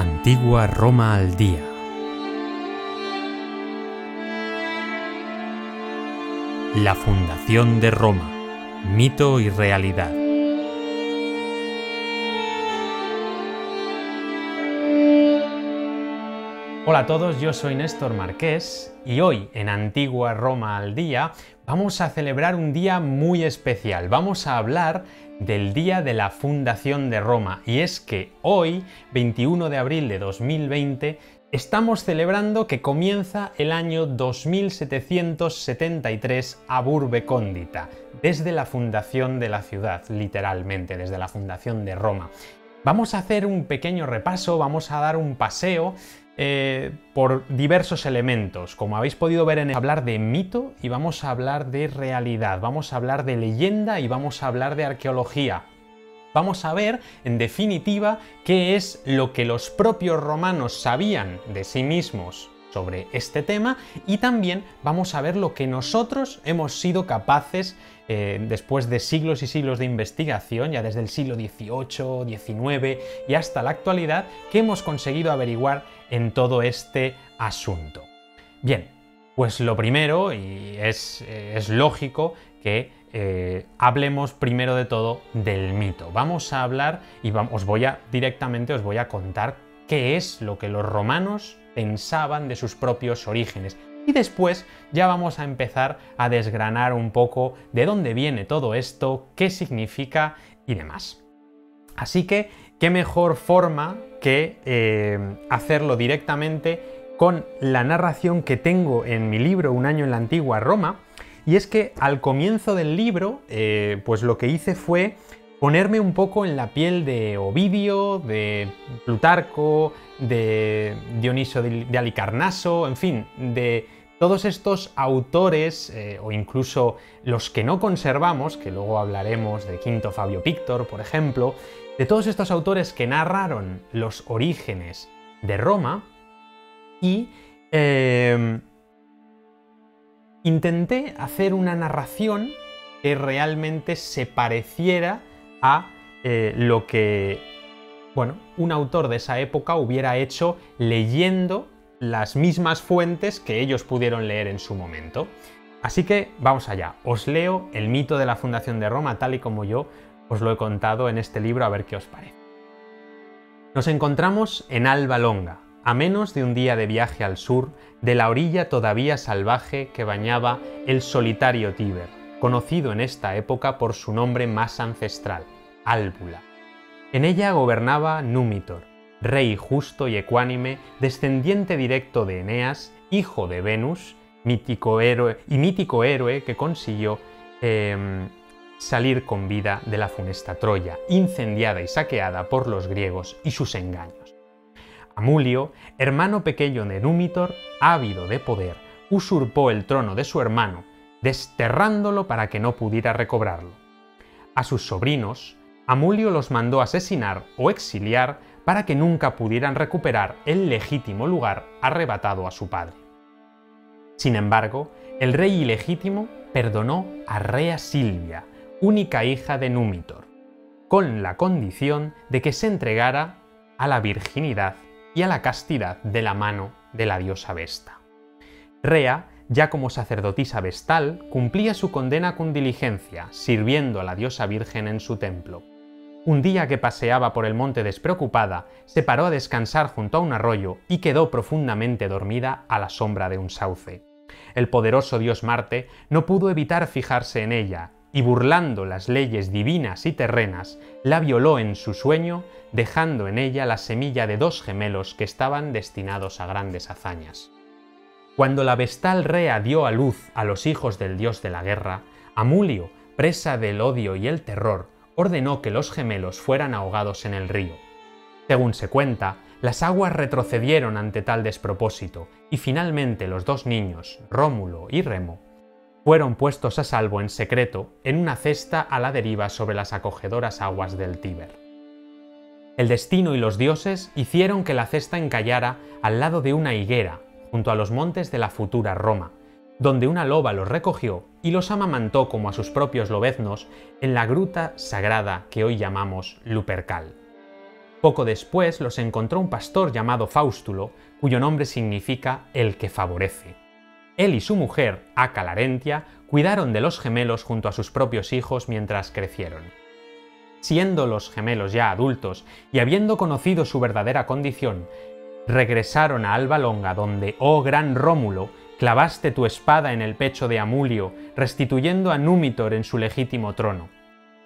Antigua Roma al día. La fundación de Roma. Mito y realidad. Hola a todos, yo soy Néstor Marqués y hoy en Antigua Roma al día vamos a celebrar un día muy especial. Vamos a hablar del día de la fundación de Roma y es que hoy, 21 de abril de 2020, estamos celebrando que comienza el año 2773 a Burbe Condita, desde la fundación de la ciudad, literalmente, desde la fundación de Roma. Vamos a hacer un pequeño repaso, vamos a dar un paseo eh, por diversos elementos. Como habéis podido ver en el hablar de mito y vamos a hablar de realidad, vamos a hablar de leyenda y vamos a hablar de arqueología. Vamos a ver, en definitiva, qué es lo que los propios romanos sabían de sí mismos sobre este tema y también vamos a ver lo que nosotros hemos sido capaces eh, después de siglos y siglos de investigación, ya desde el siglo XVIII, XIX y hasta la actualidad, que hemos conseguido averiguar en todo este asunto. Bien, pues lo primero, y es, eh, lógico que eh, hablemos primero de todo del mito. Vamos a hablar y os voy a directamente os voy a contar qué es lo que los romanos pensaban de sus propios orígenes. Y después ya vamos a empezar a desgranar un poco de dónde viene todo esto, qué significa y demás. Así que, ¿qué mejor forma que eh, hacerlo directamente con la narración que tengo en mi libro Un año en la antigua Roma? Y es que al comienzo del libro, eh, pues lo que hice fue ponerme un poco en la piel de Ovidio, de Plutarco, de Dioniso de Alicarnaso, en fin, de todos estos autores, eh, o incluso los que no conservamos, que luego hablaremos de Quinto Fabio Pictor, por ejemplo, de todos estos autores que narraron los orígenes de Roma y em, intenté hacer una narración que realmente se pareciera a eh, lo que bueno, un autor de esa época hubiera hecho leyendo las mismas fuentes que ellos pudieron leer en su momento. Así que vamos allá, os leo el mito de la fundación de Roma tal y como yo os lo he contado en este libro a ver qué os parece. Nos encontramos en Alba Longa, a menos de un día de viaje al sur de la orilla todavía salvaje que bañaba el solitario Tíber, conocido en esta época por su nombre más ancestral, Álbula. En ella gobernaba Númitor, rey justo y ecuánime, descendiente directo de Eneas, hijo de Venus, mítico héroe, y mítico héroe que consiguió em, salir con vida de la funesta Troya, incendiada y saqueada por los griegos y sus engaños. Amulio, hermano pequeño de Númitor, ávido de poder, usurpó el trono de su hermano, desterrándolo para que no pudiera recobrarlo. A sus sobrinos, Amulio los mandó asesinar o exiliar para que nunca pudieran recuperar el legítimo lugar arrebatado a su padre. Sin embargo, el rey ilegítimo perdonó a Rea Silvia, única hija de Númitor, con la condición de que se entregara a la virginidad y a la castidad de la mano de la diosa Vesta. Rea ya como sacerdotisa vestal, cumplía su condena con diligencia, sirviendo a la diosa Virgen en su templo. Un día que paseaba por el monte despreocupada, se paró a descansar junto a un arroyo y quedó profundamente dormida a la sombra de un sauce. El poderoso dios Marte no pudo evitar fijarse en ella, y burlando las leyes divinas y terrenas, la violó en su sueño, dejando en ella la semilla de dos gemelos que estaban destinados a grandes hazañas. Cuando la vestal Rea dio a luz a los hijos del dios de la guerra, Amulio, presa del odio y el terror, ordenó que los gemelos fueran ahogados en el río. Según se cuenta, las aguas retrocedieron ante tal despropósito, y finalmente los dos niños, Rómulo y Remo, fueron puestos a salvo en secreto en una cesta a la deriva sobre las acogedoras aguas del Tíber. El destino y los dioses hicieron que la cesta encallara al lado de una higuera junto a los montes de la futura Roma, donde una loba los recogió y los amamantó como a sus propios lobeznos en la gruta sagrada que hoy llamamos Lupercal. Poco después los encontró un pastor llamado Faustulo, cuyo nombre significa el que favorece. Él y su mujer, Aca Larentia, cuidaron de los gemelos junto a sus propios hijos mientras crecieron. Siendo los gemelos ya adultos y habiendo conocido su verdadera condición, regresaron a Alba Longa donde, oh gran Rómulo, clavaste tu espada en el pecho de Amulio, restituyendo a Númitor en su legítimo trono.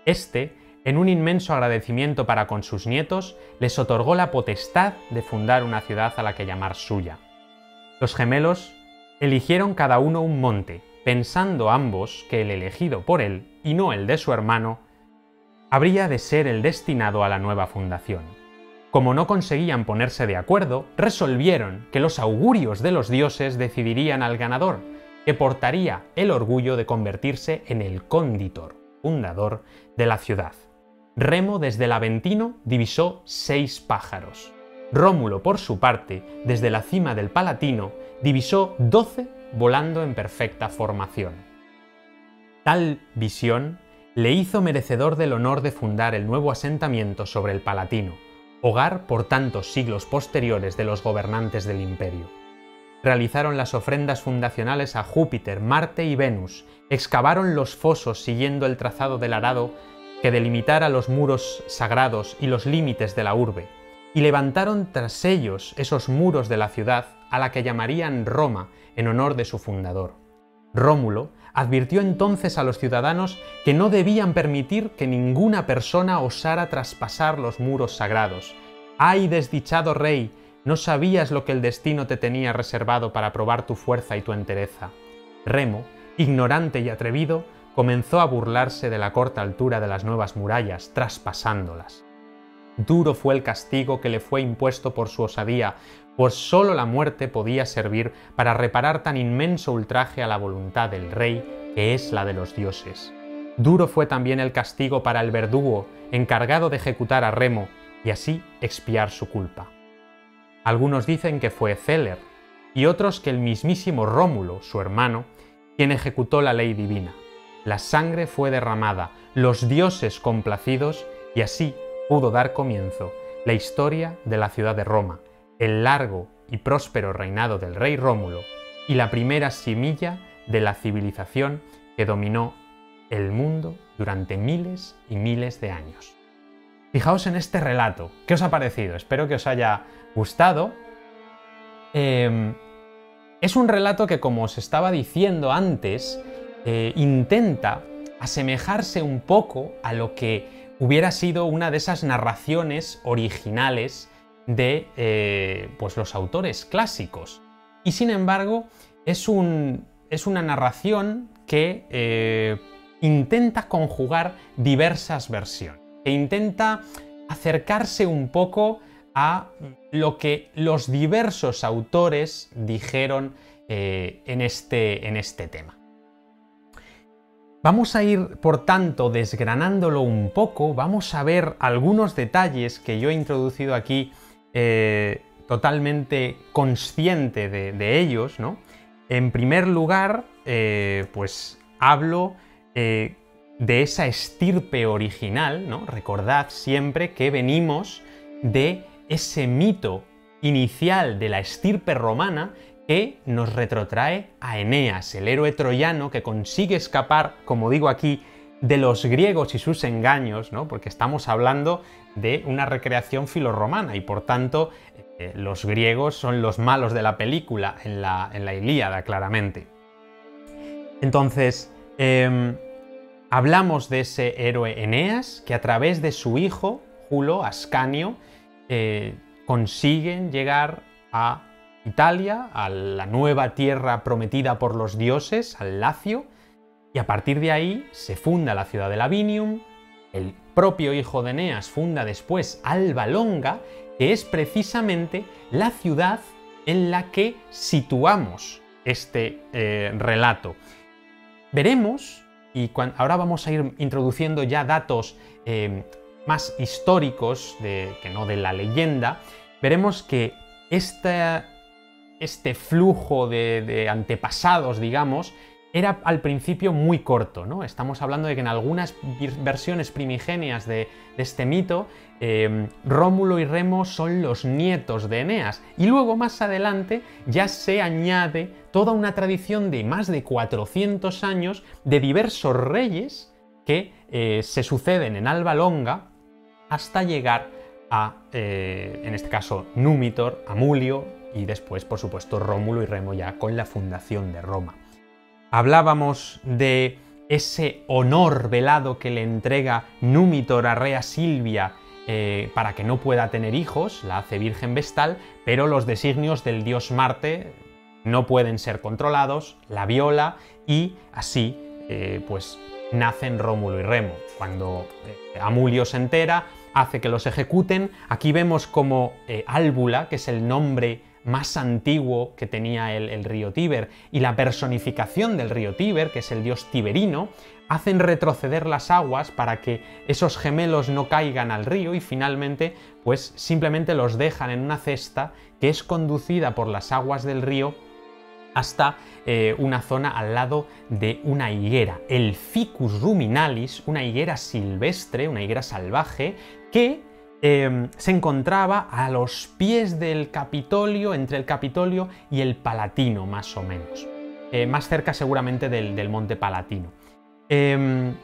Este, en un inmenso agradecimiento para con sus nietos, les otorgó la potestad de fundar una ciudad a la que llamar suya. Los gemelos eligieron cada uno un monte, pensando ambos que el elegido por él, y no el de su hermano, habría de ser el destinado a la nueva fundación. Como no conseguían ponerse de acuerdo, resolvieron que los augurios de los dioses decidirían al ganador, que portaría el orgullo de convertirse en el conditor, fundador de la ciudad. Remo desde el Aventino divisó seis pájaros. Rómulo, por su parte, desde la cima del Palatino, divisó doce volando en perfecta formación. Tal visión le hizo merecedor del honor de fundar el nuevo asentamiento sobre el Palatino, hogar por tantos siglos posteriores de los gobernantes del imperio. Realizaron las ofrendas fundacionales a Júpiter, Marte y Venus, excavaron los fosos siguiendo el trazado del arado que delimitara los muros sagrados y los límites de la urbe, y levantaron tras ellos esos muros de la ciudad a la que llamarían Roma en honor de su fundador. Rómulo advirtió entonces a los ciudadanos que no debían permitir que ninguna persona osara traspasar los muros sagrados. ¡Ay, desdichado rey! No sabías lo que el destino te tenía reservado para probar tu fuerza y tu entereza. Remo, ignorante y atrevido, comenzó a burlarse de la corta altura de las nuevas murallas, traspasándolas. Duro fue el castigo que le fue impuesto por su osadía, pues sólo la muerte podía servir para reparar tan inmenso ultraje a la voluntad del rey, que es la de los dioses. Duro fue también el castigo para el verdugo, encargado de ejecutar a Remo y así expiar su culpa. Algunos dicen que fue Celer, y otros que el mismísimo Rómulo, su hermano, quien ejecutó la ley divina la sangre fue derramada, los dioses complacidos, y así pudo dar comienzo la historia de la ciudad de Roma, el largo y próspero reinado del rey Rómulo y la primera semilla de la civilización que dominó el mundo durante miles y miles de años. Fijaos en este relato, ¿qué os ha parecido? Espero que os haya gustado. Em, es un relato que, como os estaba diciendo antes, eh, intenta asemejarse un poco a lo que hubiera sido una de esas narraciones originales de eh, pues los autores clásicos. Y sin embargo, es, un, es una narración que eh, intenta conjugar diversas versiones, que intenta acercarse un poco a lo que los diversos autores dijeron en, este, en este tema. Vamos a ir, por tanto, desgranándolo un poco, vamos a ver algunos detalles que yo he introducido aquí eh, totalmente consciente de, ellos, ¿no? En primer lugar, eh, pues hablo eh, de esa estirpe original, ¿no? Recordad siempre que venimos de ese mito inicial de la estirpe romana que nos retrotrae a Eneas, el héroe troyano que consigue escapar, como digo aquí, de los griegos y sus engaños, ¿no? porque estamos hablando de una recreación filorromana y por tanto eh, los griegos son los malos de la película en la, en la Ilíada, claramente. Entonces, em, hablamos de ese héroe Eneas que a través de su hijo, Julo, Ascanio, eh, consiguen llegar a Italia, a la nueva tierra prometida por los dioses, al Lacio, y a partir de ahí se funda la ciudad de Lavinium, el propio hijo de Eneas funda después Alba Longa, que es precisamente la ciudad en la que situamos este eh, relato. Veremos, y ahora vamos a ir introduciendo ya datos eh, más históricos, que no de la leyenda, veremos que este flujo de, antepasados, digamos, era al principio muy corto, ¿no? Estamos hablando de que en algunas versiones primigenias de, este mito, eh, Rómulo y Remo son los nietos de Eneas. Y luego más adelante ya se añade toda una tradición de más de 400 años de diversos reyes que eh, se suceden en Alba Longa hasta llegar a, eh, en este caso, Númitor, Amulio y después, por supuesto, Rómulo y Remo ya con la fundación de Roma hablábamos de ese honor velado que le entrega Númitor a Rea Silvia eh, para que no pueda tener hijos, la hace virgen vestal, pero los designios del dios Marte no pueden ser controlados, la viola y así eh, pues nacen Rómulo y Remo. Cuando eh, Amulio se entera, hace que los ejecuten. Aquí vemos como Álbula, que es el nombre más antiguo que tenía el, río Tíber. Y la personificación del río Tíber, que es el dios tiberino, hacen retroceder las aguas para que esos gemelos no caigan al río y finalmente pues simplemente los dejan en una cesta que es conducida por las aguas del río hasta eh, una zona al lado de una higuera, el Ficus ruminalis, una higuera silvestre, una higuera salvaje, que Em, se encontraba a los pies del Capitolio, entre el Capitolio y el Palatino, más o menos. Eh, más cerca seguramente del, Monte Palatino. Em,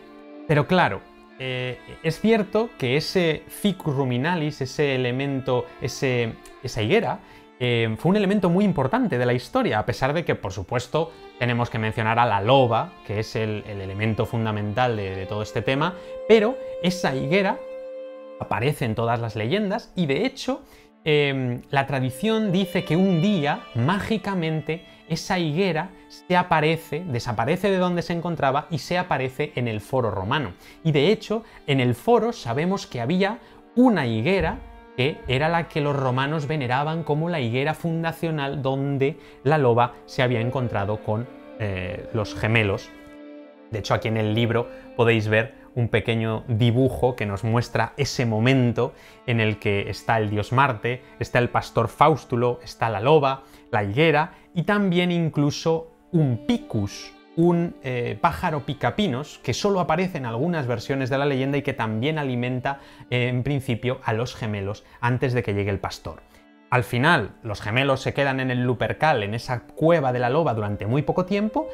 pero claro, eh, es cierto que ese ficus ruminalis, ese elemento, esa higuera, em, fue un elemento muy importante de la historia, a pesar de que, por supuesto, tenemos que mencionar a la loba, que es el, elemento fundamental de, todo este tema, pero esa higuera aparece en todas las leyendas y de hecho em, la tradición dice que un día, mágicamente, esa higuera se aparece, desaparece de donde se encontraba y se aparece en el foro romano. Y de hecho, en el foro sabemos que había una higuera que era la que los romanos veneraban como la higuera fundacional donde la loba se había encontrado con eh, los gemelos. De hecho, aquí en el libro podéis ver un pequeño dibujo que nos muestra ese momento en el que está el dios Marte, está el pastor Faustulo, está la loba, la higuera y también incluso un picus, un eh, pájaro picapinos que solo aparece en algunas versiones de la leyenda y que también alimenta eh, en principio a los gemelos antes de que llegue el pastor. Al final, los gemelos se quedan en el Lupercal, en esa cueva de la loba, durante muy poco tiempo,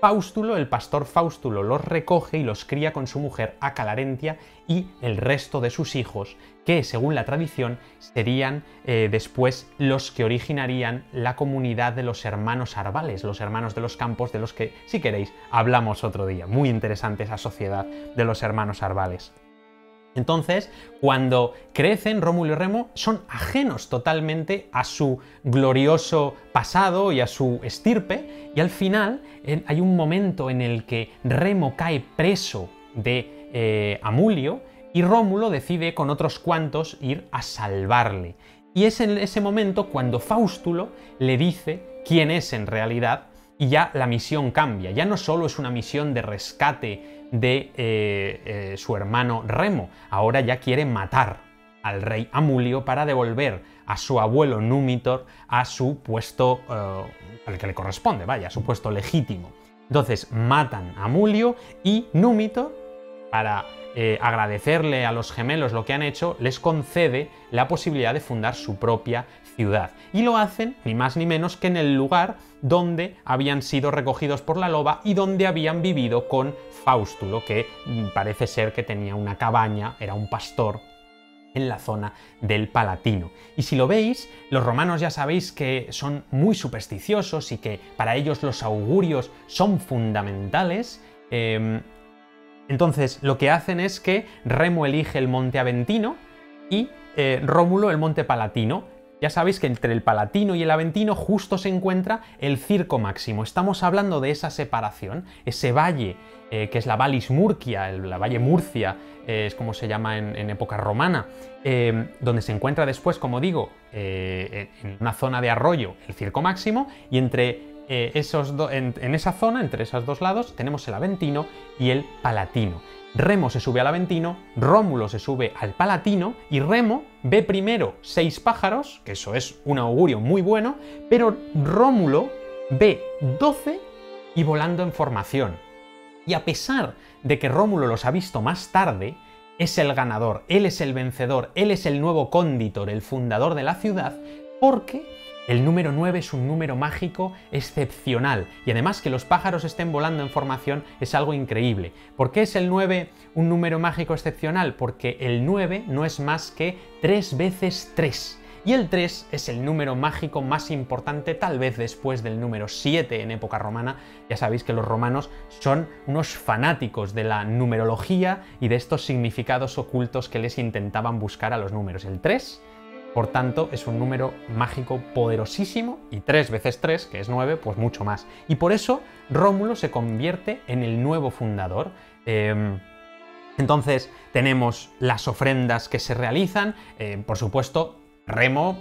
Faustulo, el pastor Faustulo, los recoge y los cría con su mujer Acalarentia y el resto de sus hijos, que según la tradición serían eh, después los que originarían la comunidad de los hermanos Arbales, los hermanos de los campos, de los que, si queréis, hablamos otro día. Muy interesante esa sociedad de los hermanos Arbales. Entonces, cuando crecen, Rómulo y Remo son ajenos totalmente a su glorioso pasado y a su estirpe, y al final hay un momento en el que Remo cae preso de eh, Amulio y Rómulo decide con otros cuantos ir a salvarle. Y es en ese momento cuando Faustulo le dice quién es en realidad y ya la misión cambia. Ya no solo es una misión de rescate de eh, eh, su hermano Remo, ahora ya quiere matar al rey Amulio para devolver a su abuelo Númitor a su puesto eh, al que le corresponde, vaya, a su puesto legítimo. Entonces matan a Amulio y Númitor, para agradecerle a los gemelos lo que han hecho, les concede la posibilidad de fundar su propia ciudad. Y lo hacen ni más ni menos que en el lugar donde habían sido recogidos por la loba y donde habían vivido con Faustulo, que mm, parece ser que tenía una cabaña, era un pastor en la zona del Palatino. Y si lo veis, los romanos ya sabéis que son muy supersticiosos y que para ellos los augurios son fundamentales. Em, entonces lo que hacen es que Remo elige el monte Aventino y eh, Rómulo el monte Palatino, ya sabéis que entre el Palatino y el Aventino justo se encuentra el Circo Máximo. Estamos hablando de esa separación, ese valle eh, que es la Valis Murcia, la Valle Murcia, eh, es como se llama en, época romana, eh, donde se encuentra después, como digo, en una zona de arroyo, el Circo Máximo, y entre esos en, en esa zona, entre esos dos lados, tenemos el Aventino y el Palatino. Remo se sube al Aventino, Rómulo se sube al Palatino y Remo ve primero seis pájaros, que eso es un augurio muy bueno, pero Rómulo ve 12 y volando en formación. Y a pesar de que Rómulo los ha visto más tarde, es el ganador, él es el vencedor, él es el nuevo cónditor, el fundador de la ciudad, porque el número 9 es un número mágico excepcional y además que los pájaros estén volando en formación es algo increíble. ¿Por qué es el 9 un número mágico excepcional? Porque el 9 no es más que 3 veces 3. Y el 3 es el número mágico más importante, tal vez después del número 7 en época romana. Ya sabéis que los romanos son unos fanáticos de la numerología y de estos significados ocultos que les intentaban buscar a los números. El 3 por tanto, es un número mágico poderosísimo y 3 veces 3, que es 9, pues mucho más. Y por eso Rómulo se convierte en el nuevo fundador. Em, entonces tenemos las ofrendas que se realizan, eh, por supuesto, Remo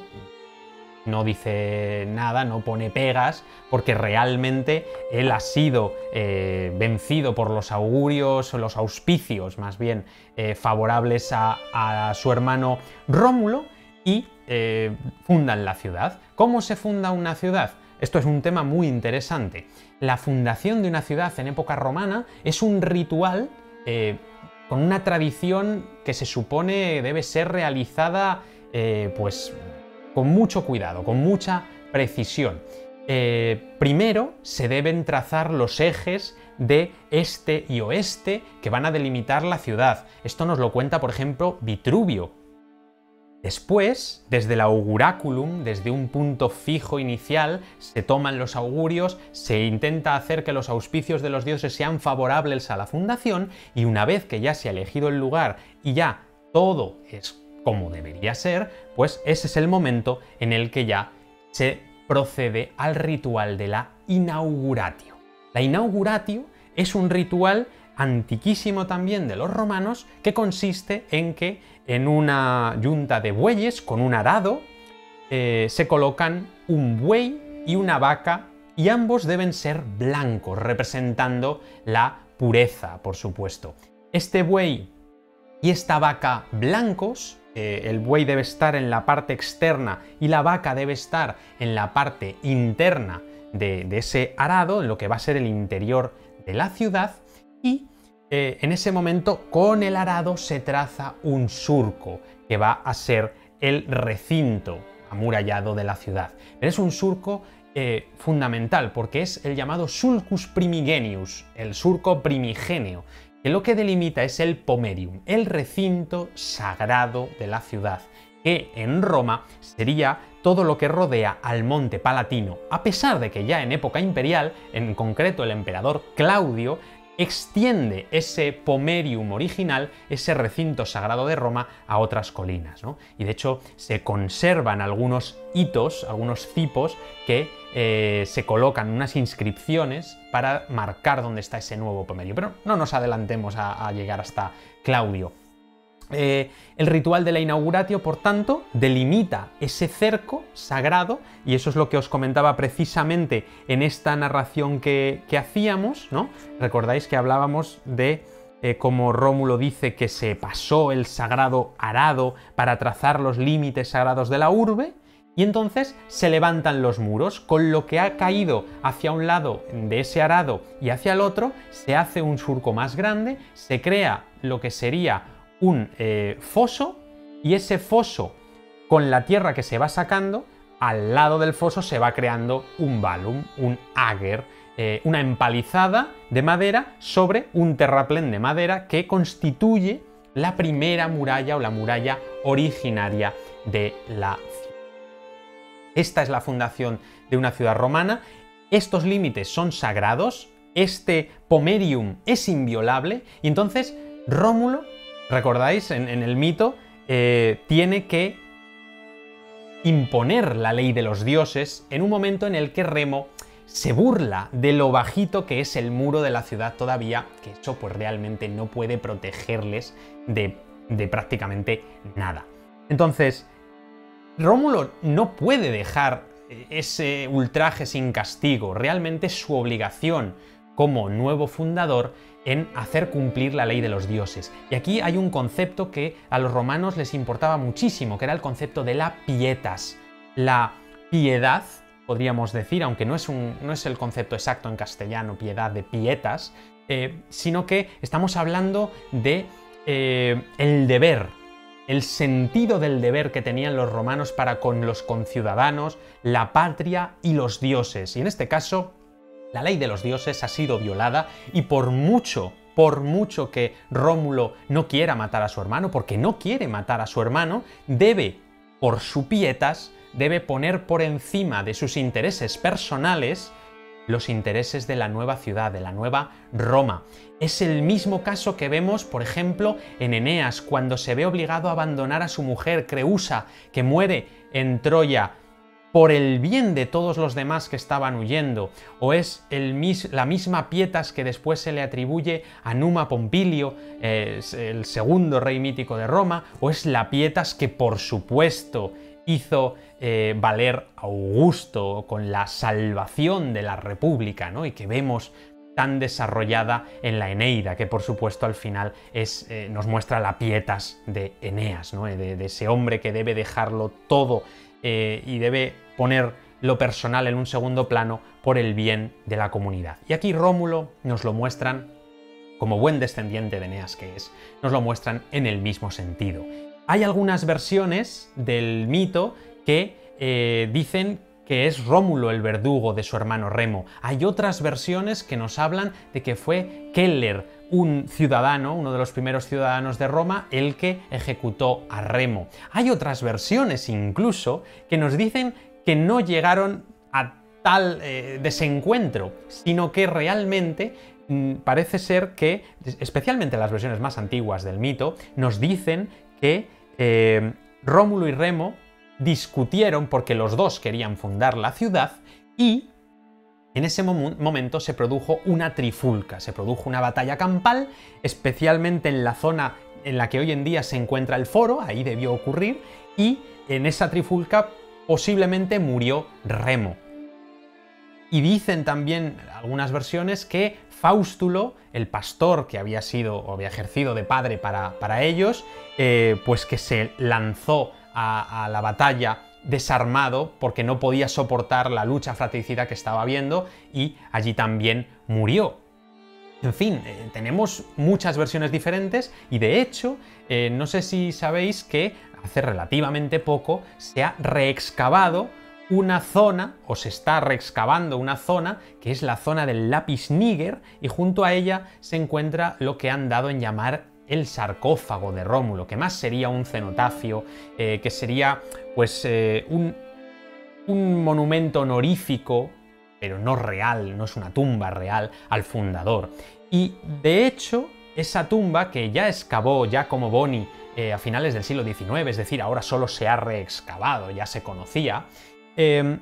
no dice nada, no pone pegas, porque realmente él ha sido eh, vencido por los augurios, los auspicios más bien, eh, favorables a su hermano Rómulo, y eh, fundan la ciudad. ¿Cómo se funda una ciudad? Esto es un tema muy interesante. La fundación de una ciudad en época romana es un ritual con una tradición que se supone debe ser realizada eh, pues con mucho cuidado, con mucha precisión. primero se deben trazar los ejes de este y oeste que van a delimitar la ciudad. Esto nos lo cuenta, por ejemplo, Vitruvio, Después, desde el auguráculum, desde un punto fijo inicial, se toman los augurios, se intenta hacer que los auspicios de los dioses sean favorables a la fundación y una vez que ya se ha elegido el lugar y ya todo es como debería ser, pues ese es el momento en el que ya se procede al ritual de la inauguratio. La inauguratio es un ritual antiquísimo también de los romanos que consiste en que en una yunta de bueyes con un arado eh, se colocan un buey y una vaca y ambos deben ser blancos, representando la pureza, por supuesto. Este buey y esta vaca blancos, eh, el buey debe estar en la parte externa y la vaca debe estar en la parte interna de, ese arado, en lo que va a ser el interior de la ciudad, y eh, en ese momento con el arado se traza un surco que va a ser el recinto amurallado de la ciudad. Es un surco eh, fundamental porque es el llamado sulcus primigenius, el surco primigenio, que lo que delimita es el pomerium, el recinto sagrado de la ciudad, que en Roma sería todo lo que rodea al monte palatino, a pesar de que ya en época imperial, en concreto el emperador Claudio, extiende ese pomerium original, ese recinto sagrado de Roma, a otras colinas. Y de hecho se conservan algunos hitos, algunos cipos que eh, se colocan unas inscripciones para marcar dónde está ese nuevo pomerium. Pero no nos adelantemos a llegar hasta Claudio. Eh, el ritual de la inauguratio, por tanto, delimita ese cerco sagrado, y eso es lo que os comentaba precisamente en esta narración que, hacíamos, ¿no? Recordáis que hablábamos de eh, cómo Rómulo dice que se pasó el sagrado arado para trazar los límites sagrados de la urbe, y entonces se levantan los muros, con lo que ha caído hacia un lado de ese arado y hacia el otro, se hace un surco más grande, se crea lo que sería un eh, foso y ese foso con la tierra que se va sacando, al lado del foso se va creando un balum, un ager, eh, una empalizada de madera sobre un terraplén de madera que constituye la primera muralla o la muralla originaria de la ciudad. Esta es la fundación de una ciudad romana. Estos límites son sagrados, este pomerium es inviolable y entonces Rómulo recordáis, en, el mito, eh, tiene que imponer la ley de los dioses en un momento en el que Remo se burla de lo bajito que es el muro de la ciudad todavía, que eso pues realmente no puede protegerles de, de prácticamente nada. Entonces, Rómulo no puede dejar ese ultraje sin castigo, realmente su obligación como nuevo fundador en hacer cumplir la ley de los dioses. Y aquí hay un concepto que a los romanos les importaba muchísimo, que era el concepto de la pietas. La piedad podríamos decir, aunque no es, el concepto exacto en castellano, piedad de pietas, eh, sino que estamos hablando de eh, el deber, el sentido del deber que tenían los romanos para con los conciudadanos, la patria y los dioses. Y en este caso, la ley de los dioses ha sido violada y por mucho, por mucho que Rómulo no quiera matar a su hermano, porque no quiere matar a su hermano, debe, por su pietas, debe poner por encima de sus intereses personales los intereses de la nueva ciudad, de la nueva Roma. Es el mismo caso que vemos, por ejemplo, en Eneas, cuando se ve obligado a abandonar a su mujer Creusa, que muere en Troya por el bien de todos los demás que estaban huyendo, o es la misma Pietas que después se le atribuye a Numa Pompilio, el segundo rey mítico de Roma, o es la Pietas que por supuesto hizo eh, valer Augusto con la salvación de la República, ¿no? Y que vemos tan desarrollada en la Eneida, que por supuesto al final eh, nos muestra la pietas de Eneas, ¿no? de, ese hombre que debe dejarlo todo eh, y debe poner lo personal en un segundo plano por el bien de la comunidad. Y aquí Rómulo nos lo muestran, como buen descendiente de Eneas que es, nos lo muestran en el mismo sentido. Hay algunas versiones del mito que eh, dicen que es Rómulo el verdugo de su hermano Remo. Hay otras versiones que nos hablan de que fue Keller, un ciudadano, uno de los primeros ciudadanos de Roma, el que ejecutó a Remo. Hay otras versiones incluso que nos dicen que no llegaron a tal eh, desencuentro, sino que realmente mm, parece ser que, especialmente las versiones más antiguas del mito, nos dicen que eh, Rómulo y Remo discutieron porque los dos querían fundar la ciudad y en ese momento se produjo una trifulca, se produjo una batalla campal, especialmente en la zona en la que hoy en día se encuentra el foro, ahí debió ocurrir, y en esa trifulca posiblemente murió Remo. Y dicen también algunas versiones que Faustulo, el pastor que había sido o había ejercido de padre para, ellos, eh, pues que se lanzó a, la batalla desarmado porque no podía soportar la lucha fratricida que estaba habiendo y allí también murió. En fin, eh, tenemos muchas versiones diferentes y de hecho, eh, no sé si sabéis que hace relativamente poco se ha reexcavado una zona, o se está reexcavando una zona, que es la zona del lápiz níger, y junto a ella se encuentra lo que han dado en llamar el sarcófago de Rómulo, que más sería un cenotafio, eh, que sería pues eh, un, un monumento honorífico, pero no real, no es una tumba real, al fundador. Y de hecho, esa tumba que ya excavó como Boni eh, a finales del siglo XIX, es decir, ahora solo se ha reexcavado, ya se conocía, em,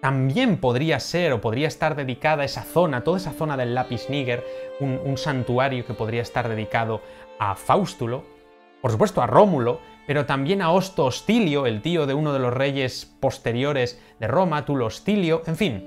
también podría ser o podría estar dedicada a esa zona, toda esa zona del lápiz níger, un, santuario que podría estar dedicado a Faustulo, por supuesto a Rómulo, pero también a Osto Hostilio, el tío de uno de los reyes posteriores de Roma, Tulo Hostilio, en fin.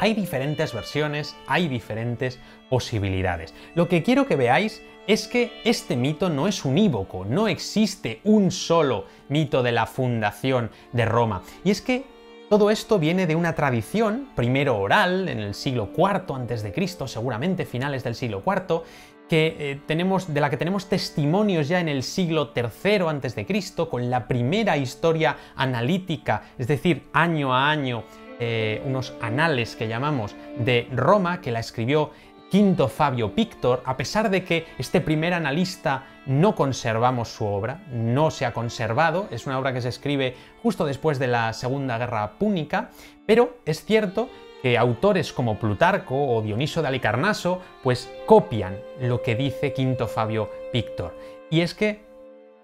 Hay diferentes versiones, hay diferentes posibilidades. Lo que quiero que veáis es que este mito no es unívoco, no existe un solo mito de la fundación de Roma. Y es que todo esto viene de una tradición, primero oral, en el siglo IV a.C., seguramente finales del siglo IV, que, eh, tenemos, de la que tenemos testimonios ya en el siglo III a.C., con la primera historia analítica, es decir, año a año, eh, unos anales que llamamos de Roma, que la escribió Quinto Fabio Pictor, a pesar de que este primer analista no conservamos su obra, no se ha conservado, es una obra que se escribe justo después de la Segunda Guerra Púnica, pero es cierto que autores como Plutarco o Dioniso de Alicarnaso pues copian lo que dice Quinto Fabio Pictor. Y es que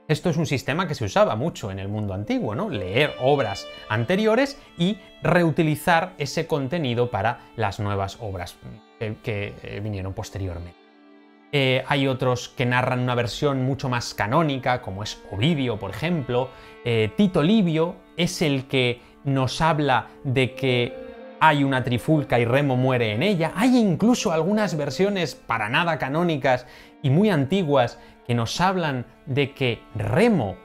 esto es un sistema que se usaba mucho en el mundo antiguo, ¿no? Leer obras anteriores y reutilizar ese contenido para las nuevas obras que, eh, vinieron posteriormente. Eh, hay otros que narran una versión mucho más canónica, como es Ovidio, por ejemplo. Eh, Tito Livio es el que nos habla de que hay una trifulca y Remo muere en ella. Hay incluso algunas versiones para nada canónicas y muy antiguas que nos hablan de que Remo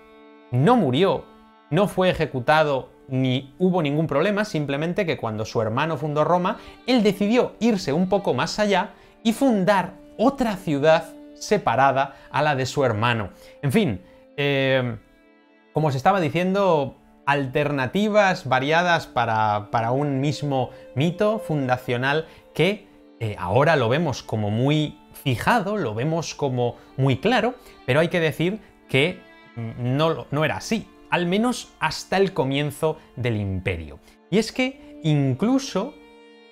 no murió, no fue ejecutado ni hubo ningún problema, simplemente que cuando su hermano fundó Roma, él decidió irse un poco más allá y fundar otra ciudad separada a la de su hermano. En fin, eh, como os estaba diciendo, alternativas variadas para, un mismo mito fundacional que eh, ahora lo vemos como muy fijado, lo vemos como muy claro, pero hay que decir que no, no era así, al menos hasta el comienzo del imperio. Y es que incluso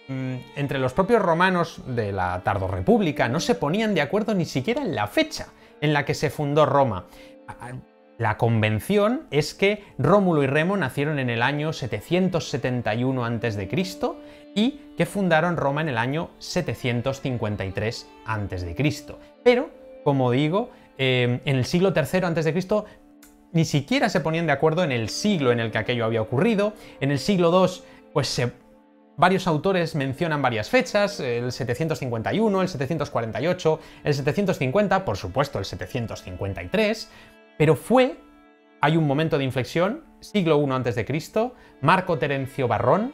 mm, entre los propios romanos de la Tardorrepública no se ponían de acuerdo ni siquiera en la fecha en la que se fundó Roma. La convención es que Rómulo y Remo nacieron en el año 771 a.C. y que fundaron Roma en el año 753 a.C. Pero, como digo, eh, en el siglo III a.C. ni siquiera se ponían de acuerdo en el siglo en el que aquello había ocurrido. En el siglo II, pues varios autores mencionan varias fechas, el 751, el 748, el 750, por supuesto el 753, pero fue, hay un momento de inflexión, siglo I a.C., Marco Terencio Barrón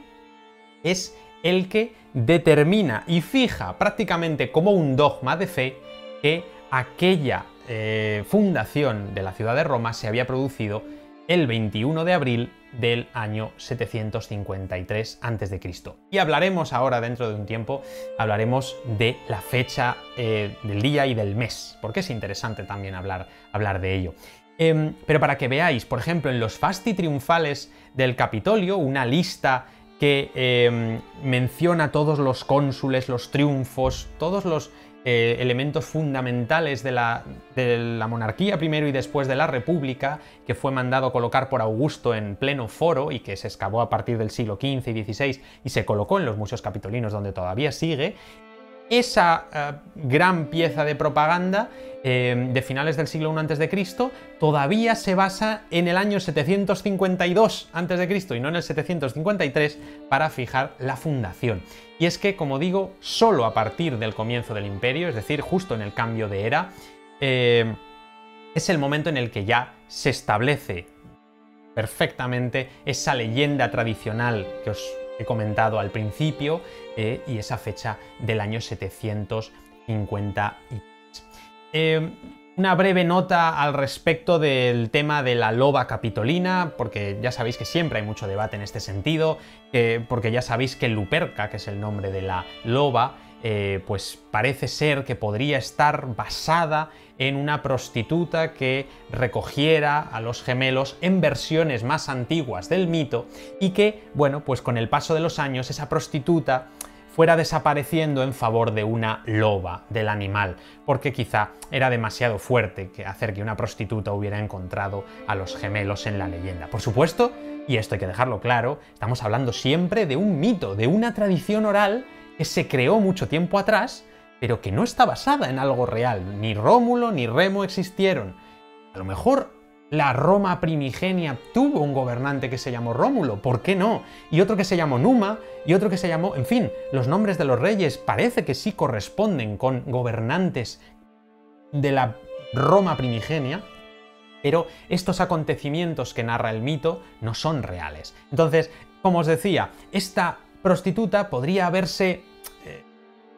es el que determina y fija prácticamente como un dogma de fe que aquella eh, fundación de la ciudad de Roma se había producido el 21 de abril del año 753 a.C. Y hablaremos ahora, dentro de un tiempo, hablaremos de la fecha eh, del día y del mes, porque es interesante también hablar, hablar de ello. Em, pero para que veáis, por ejemplo, en los fasti triunfales del Capitolio, una lista que em, menciona todos los cónsules, los triunfos, todos los eh, elementos fundamentales de la, monarquía primero y después de la república, que fue mandado colocar por Augusto en pleno foro y que se excavó a partir del siglo XV y XVI y se colocó en los museos capitolinos donde todavía sigue, esa eh, gran pieza de propaganda eh, de finales del siglo I a.C. todavía se basa en el año 752 a.C. y no en el 753 para fijar la fundación. Y es que, como digo, solo a partir del comienzo del imperio, es decir, justo en el cambio de era, eh, es el momento en el que ya se establece perfectamente esa leyenda tradicional que os he comentado al principio eh, y esa fecha del año 750 eh, una breve nota al respecto del tema de la loba capitolina, porque ya sabéis que siempre hay mucho debate en este sentido, porque ya sabéis que Luperca, que es el nombre de la loba, eh, pues parece ser que podría estar basada en una prostituta que recogiera a los gemelos en versiones más antiguas del mito y que, bueno, pues con el paso de los años esa prostituta fuera desapareciendo en favor de una loba del animal, porque quizá era demasiado fuerte que hacer que una prostituta hubiera encontrado a los gemelos en la leyenda. Por supuesto, y esto hay que dejarlo claro, estamos hablando siempre de un mito, de una tradición oral que se creó mucho tiempo atrás, pero que no está basada en algo real. Ni Rómulo ni Remo existieron. A lo mejor la Roma primigenia tuvo un gobernante que se llamó Rómulo, ¿por qué no? Y otro que se llamó Numa, y otro que se llamó... En fin, los nombres de los reyes parece que sí corresponden con gobernantes de la Roma primigenia, pero estos acontecimientos que narra el mito no son reales. Entonces, como os decía, esta prostituta podría haberse eh,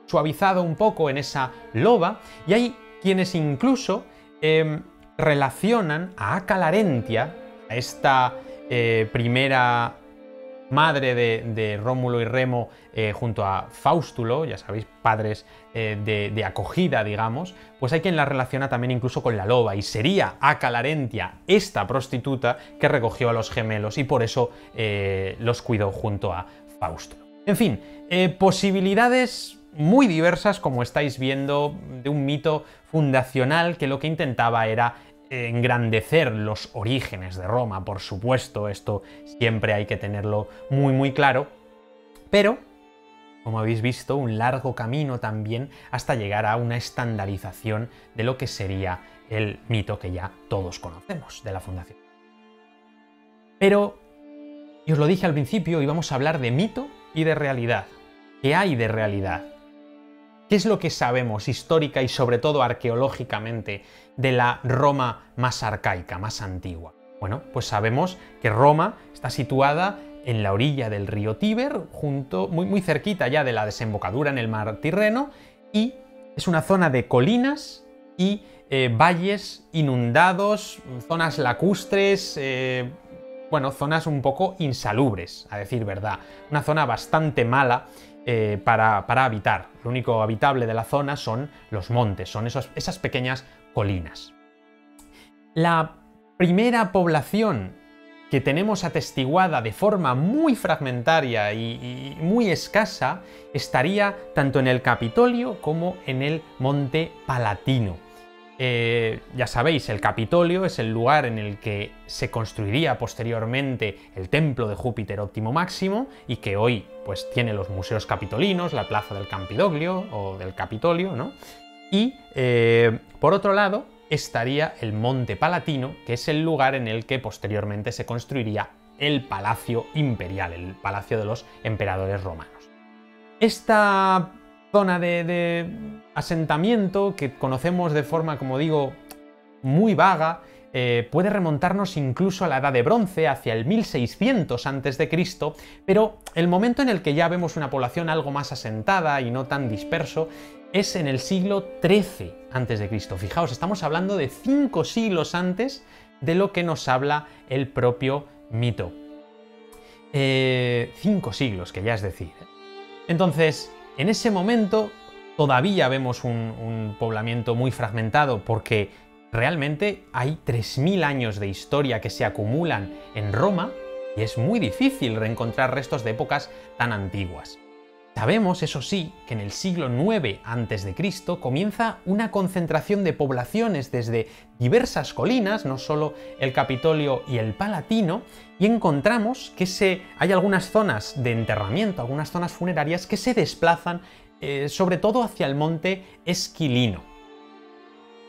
suavizado un poco en esa loba, y hay quienes incluso em, relacionan a Acalarentia, a esta eh, primera madre de, Rómulo y Remo eh, junto a Faustulo, ya sabéis, padres de, acogida, digamos, pues hay quien la relaciona también incluso con la loba, y sería Acalarentia esta prostituta que recogió a los gemelos y por eso los cuidó junto a en fin, eh, posibilidades muy diversas, como estáis viendo, de un mito fundacional que lo que intentaba era engrandecer los orígenes de Roma, por supuesto, esto siempre hay que tenerlo muy muy claro, pero, como habéis visto, un largo camino también hasta llegar a una estandarización de lo que sería el mito que ya todos conocemos de la fundación. Pero y os lo dije al principio, íbamos a hablar de mito y de realidad. ¿Qué hay de realidad? ¿Qué es lo que sabemos histórica y sobre todo arqueológicamente de la Roma más arcaica, más antigua? Bueno, pues sabemos que Roma está situada en la orilla del río Tíber, junto, muy, muy cerquita ya de la desembocadura en el mar Tirreno, y es una zona de colinas y eh, valles inundados, zonas lacustres, eh, bueno, zonas un poco insalubres, a decir verdad. Una zona bastante mala eh, para, para, habitar. Lo único habitable de la zona son los montes, son esas pequeñas colinas. La primera población que tenemos atestiguada de forma muy fragmentaria y, muy escasa estaría tanto en el Capitolio como en el Monte Palatino. Eh, ya sabéis, el Capitolio es el lugar en el que se construiría posteriormente el templo de Júpiter óptimo máximo y que hoy pues tiene los museos capitolinos, la plaza del Campidoglio o del Capitolio, ¿no? Y eh, por otro lado, estaría el Monte Palatino, que es el lugar en el que posteriormente se construiría el Palacio Imperial, el Palacio de los Emperadores Romanos. Esta zona de, asentamiento que conocemos de forma, como digo, muy vaga, eh, puede remontarnos incluso a la Edad de Bronce, hacia el 1600 a.C., pero el momento en el que ya vemos una población algo más asentada y no tan disperso es en el siglo XIII a.C. Fijaos, estamos hablando de cinco siglos antes de lo que nos habla el propio mito. Eh, cinco siglos, que ya es decir. Entonces, en ese momento todavía vemos un poblamiento muy fragmentado porque realmente hay 3.000 años de historia que se acumulan en Roma y es muy difícil reencontrar restos de épocas tan antiguas. Sabemos, eso sí, que en el siglo IX a.C. comienza una concentración de poblaciones desde diversas colinas, no solo el Capitolio y el Palatino, y encontramos que se, hay algunas zonas de enterramiento, algunas zonas funerarias que se desplazan eh, sobre todo hacia el monte Esquilino.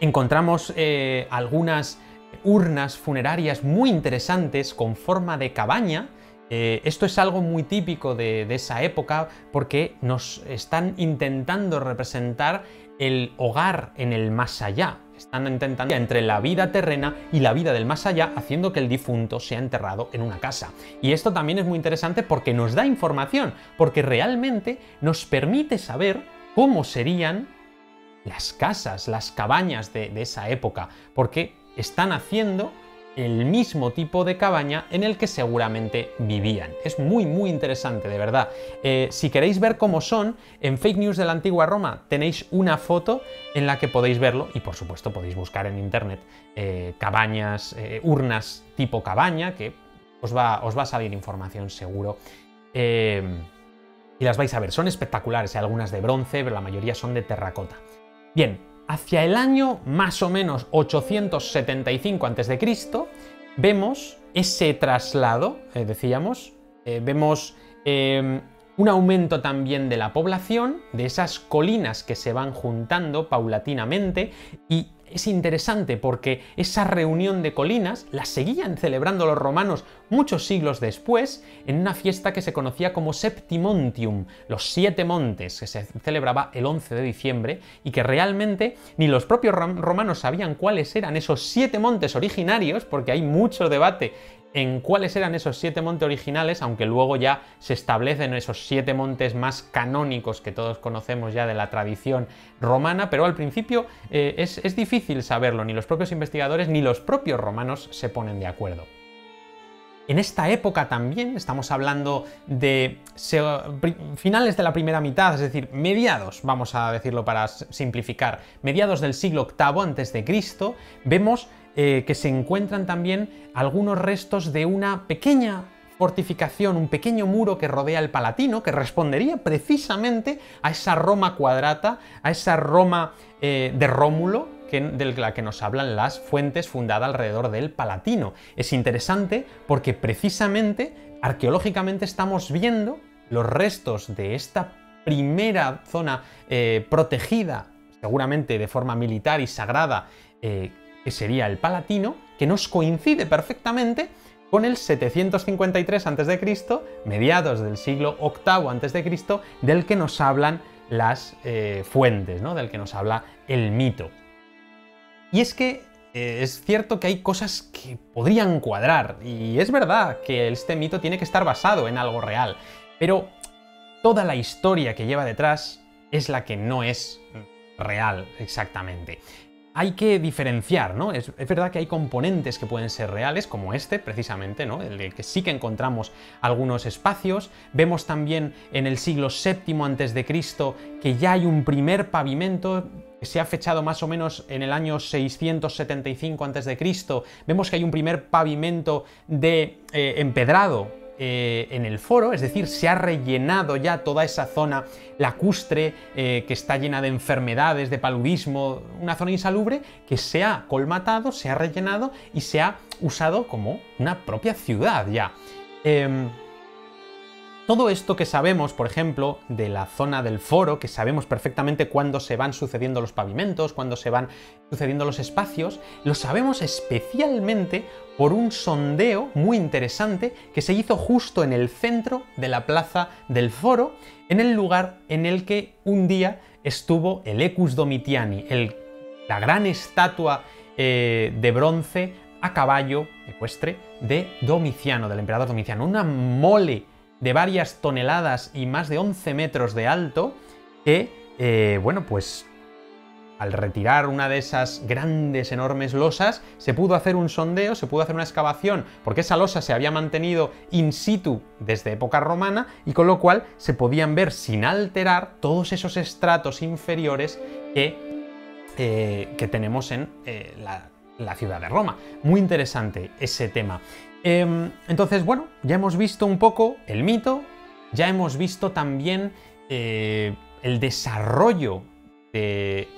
Encontramos eh, algunas urnas funerarias muy interesantes con forma de cabaña, eh, esto es algo muy típico de, esa época porque nos están intentando representar el hogar en el más allá. Están intentando entre la vida terrena y la vida del más allá, haciendo que el difunto sea enterrado en una casa. Y esto también es muy interesante porque nos da información, porque realmente nos permite saber cómo serían las casas, las cabañas de esa época, porque están haciendo el mismo tipo de cabaña en el que seguramente vivían. Es muy muy interesante, de verdad. Eh, si queréis ver cómo son, en Fake News de la Antigua Roma tenéis una foto en la que podéis verlo y por supuesto podéis buscar en internet eh, cabañas, eh, urnas tipo cabaña, que os va, os va, a salir información seguro. y las vais a ver, son espectaculares, hay algunas de bronce, pero la mayoría son de terracota. Bien, hacia el año más o menos 875 a.C., vemos ese traslado, eh, decíamos, eh, vemos em, un aumento también de la población, de esas colinas que se van juntando paulatinamente y es interesante porque esa reunión de colinas la seguían celebrando los romanos muchos siglos después en una fiesta que se conocía como Septimontium, los siete montes, que se celebraba el 11 de diciembre y que realmente ni los propios romanos sabían cuáles eran esos siete montes originarios, porque hay mucho debate en cuáles eran esos siete montes originales, aunque luego ya se establecen esos siete montes más canónicos que todos conocemos ya de la tradición romana, pero al principio eh, es, es difícil saberlo, ni los propios investigadores ni los propios romanos se ponen de acuerdo. En esta época también, estamos hablando de finales de la primera mitad, es decir, mediados, vamos a decirlo para simplificar, mediados del siglo VIII a.C., vemos eh, que se encuentran también algunos restos de una pequeña fortificación, un pequeño muro que rodea el Palatino, que respondería precisamente a esa Roma cuadrata, a esa Roma eh, de Rómulo, de la que nos hablan las fuentes fundada alrededor del Palatino. Es interesante porque precisamente arqueológicamente estamos viendo los restos de esta primera zona eh, protegida, seguramente de forma militar y sagrada, que sería el Palatino, que nos coincide perfectamente con el 753 a.C., mediados del siglo VIII a.C., del que nos hablan las eh, fuentes, ¿no? del que nos habla el mito. Y es que eh, es cierto que hay cosas que podrían cuadrar, y es verdad que este mito tiene que estar basado en algo real, pero toda la historia que lleva detrás es la que no es real exactamente hay que diferenciar, ¿no? Es, verdad que hay componentes que pueden ser reales, como este, precisamente, ¿no? El de que sí que encontramos algunos espacios. Vemos también en el siglo VII a.C. que ya hay un primer pavimento que se ha fechado más o menos en el año 675 a.C. Vemos que hay un primer pavimento de eh, empedrado eh, en el foro, es decir, se ha rellenado ya toda esa zona lacustre eh, que está llena de enfermedades, de paludismo, una zona insalubre que se ha colmatado, se ha rellenado y se ha usado como una propia ciudad ya. Em, todo esto que sabemos, por ejemplo, de la zona del foro, que sabemos perfectamente cuándo se van sucediendo los pavimentos, cuándo se van sucediendo los espacios, lo sabemos especialmente por un sondeo muy interesante que se hizo justo en el centro de la plaza del foro, en el lugar en el que un día estuvo el Ecus Domitiani, la gran estatua eh, de bronce a caballo ecuestre de Domiciano, del emperador Domiciano, una mole de varias toneladas y más de 11 metros de alto, que, eh, bueno, pues al retirar una de esas grandes, enormes losas, se pudo hacer un sondeo, se pudo hacer una excavación, porque esa losa se había mantenido in situ desde época romana, y con lo cual se podían ver sin alterar todos esos estratos inferiores que, eh, que tenemos en eh, la, la ciudad de Roma. Muy interesante ese tema. Em, entonces, bueno, ya hemos visto un poco el mito, ya hemos visto también eh, el desarrollo de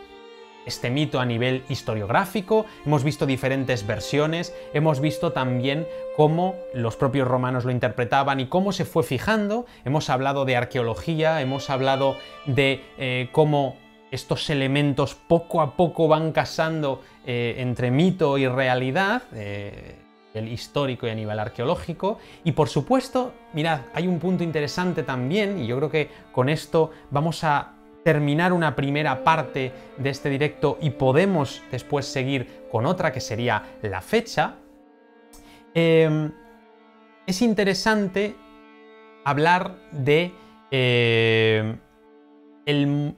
este mito a nivel historiográfico, hemos visto diferentes versiones, hemos visto también cómo los propios romanos lo interpretaban y cómo se fue fijando, hemos hablado de arqueología, hemos hablado de eh, cómo estos elementos poco a poco van casando eh, entre mito y realidad el histórico y a nivel arqueológico. Y por supuesto, mirad, hay un punto interesante también, y yo creo que con esto vamos a terminar una primera parte de este directo y podemos después seguir con otra que sería la fecha. Em, es interesante hablar de eh, el,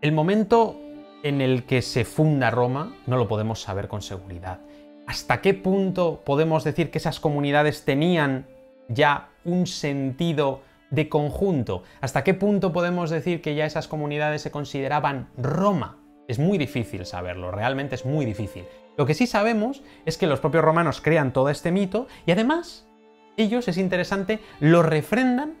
el momento en el que se funda Roma, no lo podemos saber con seguridad. ¿Hasta qué punto podemos decir que esas comunidades tenían ya un sentido de conjunto? ¿Hasta qué punto podemos decir que ya esas comunidades se consideraban Roma? Es muy difícil saberlo, realmente es muy difícil. Lo que sí sabemos es que los propios romanos crean todo este mito y además ellos, es interesante, lo refrendan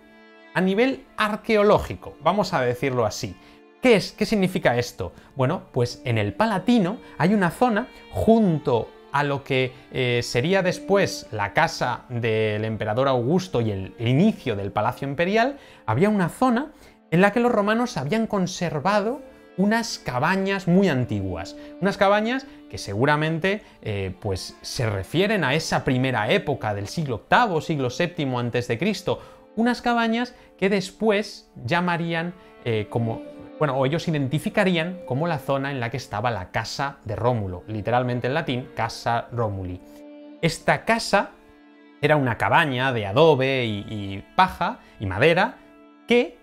a nivel arqueológico, vamos a decirlo así. ¿Qué es? ¿Qué significa esto? Bueno, pues en el Palatino hay una zona junto a lo que eh, sería después la casa del emperador Augusto y el inicio del palacio imperial, había una zona en la que los romanos habían conservado unas cabañas muy antiguas, unas cabañas que seguramente eh, pues se refieren a esa primera época del siglo VIII, siglo VII antes de Cristo, unas cabañas que después llamarían eh, como bueno, o ellos identificarían como la zona en la que estaba la casa de Rómulo, literalmente en latín, casa Romuli. Esta casa era una cabaña de adobe y, paja y madera que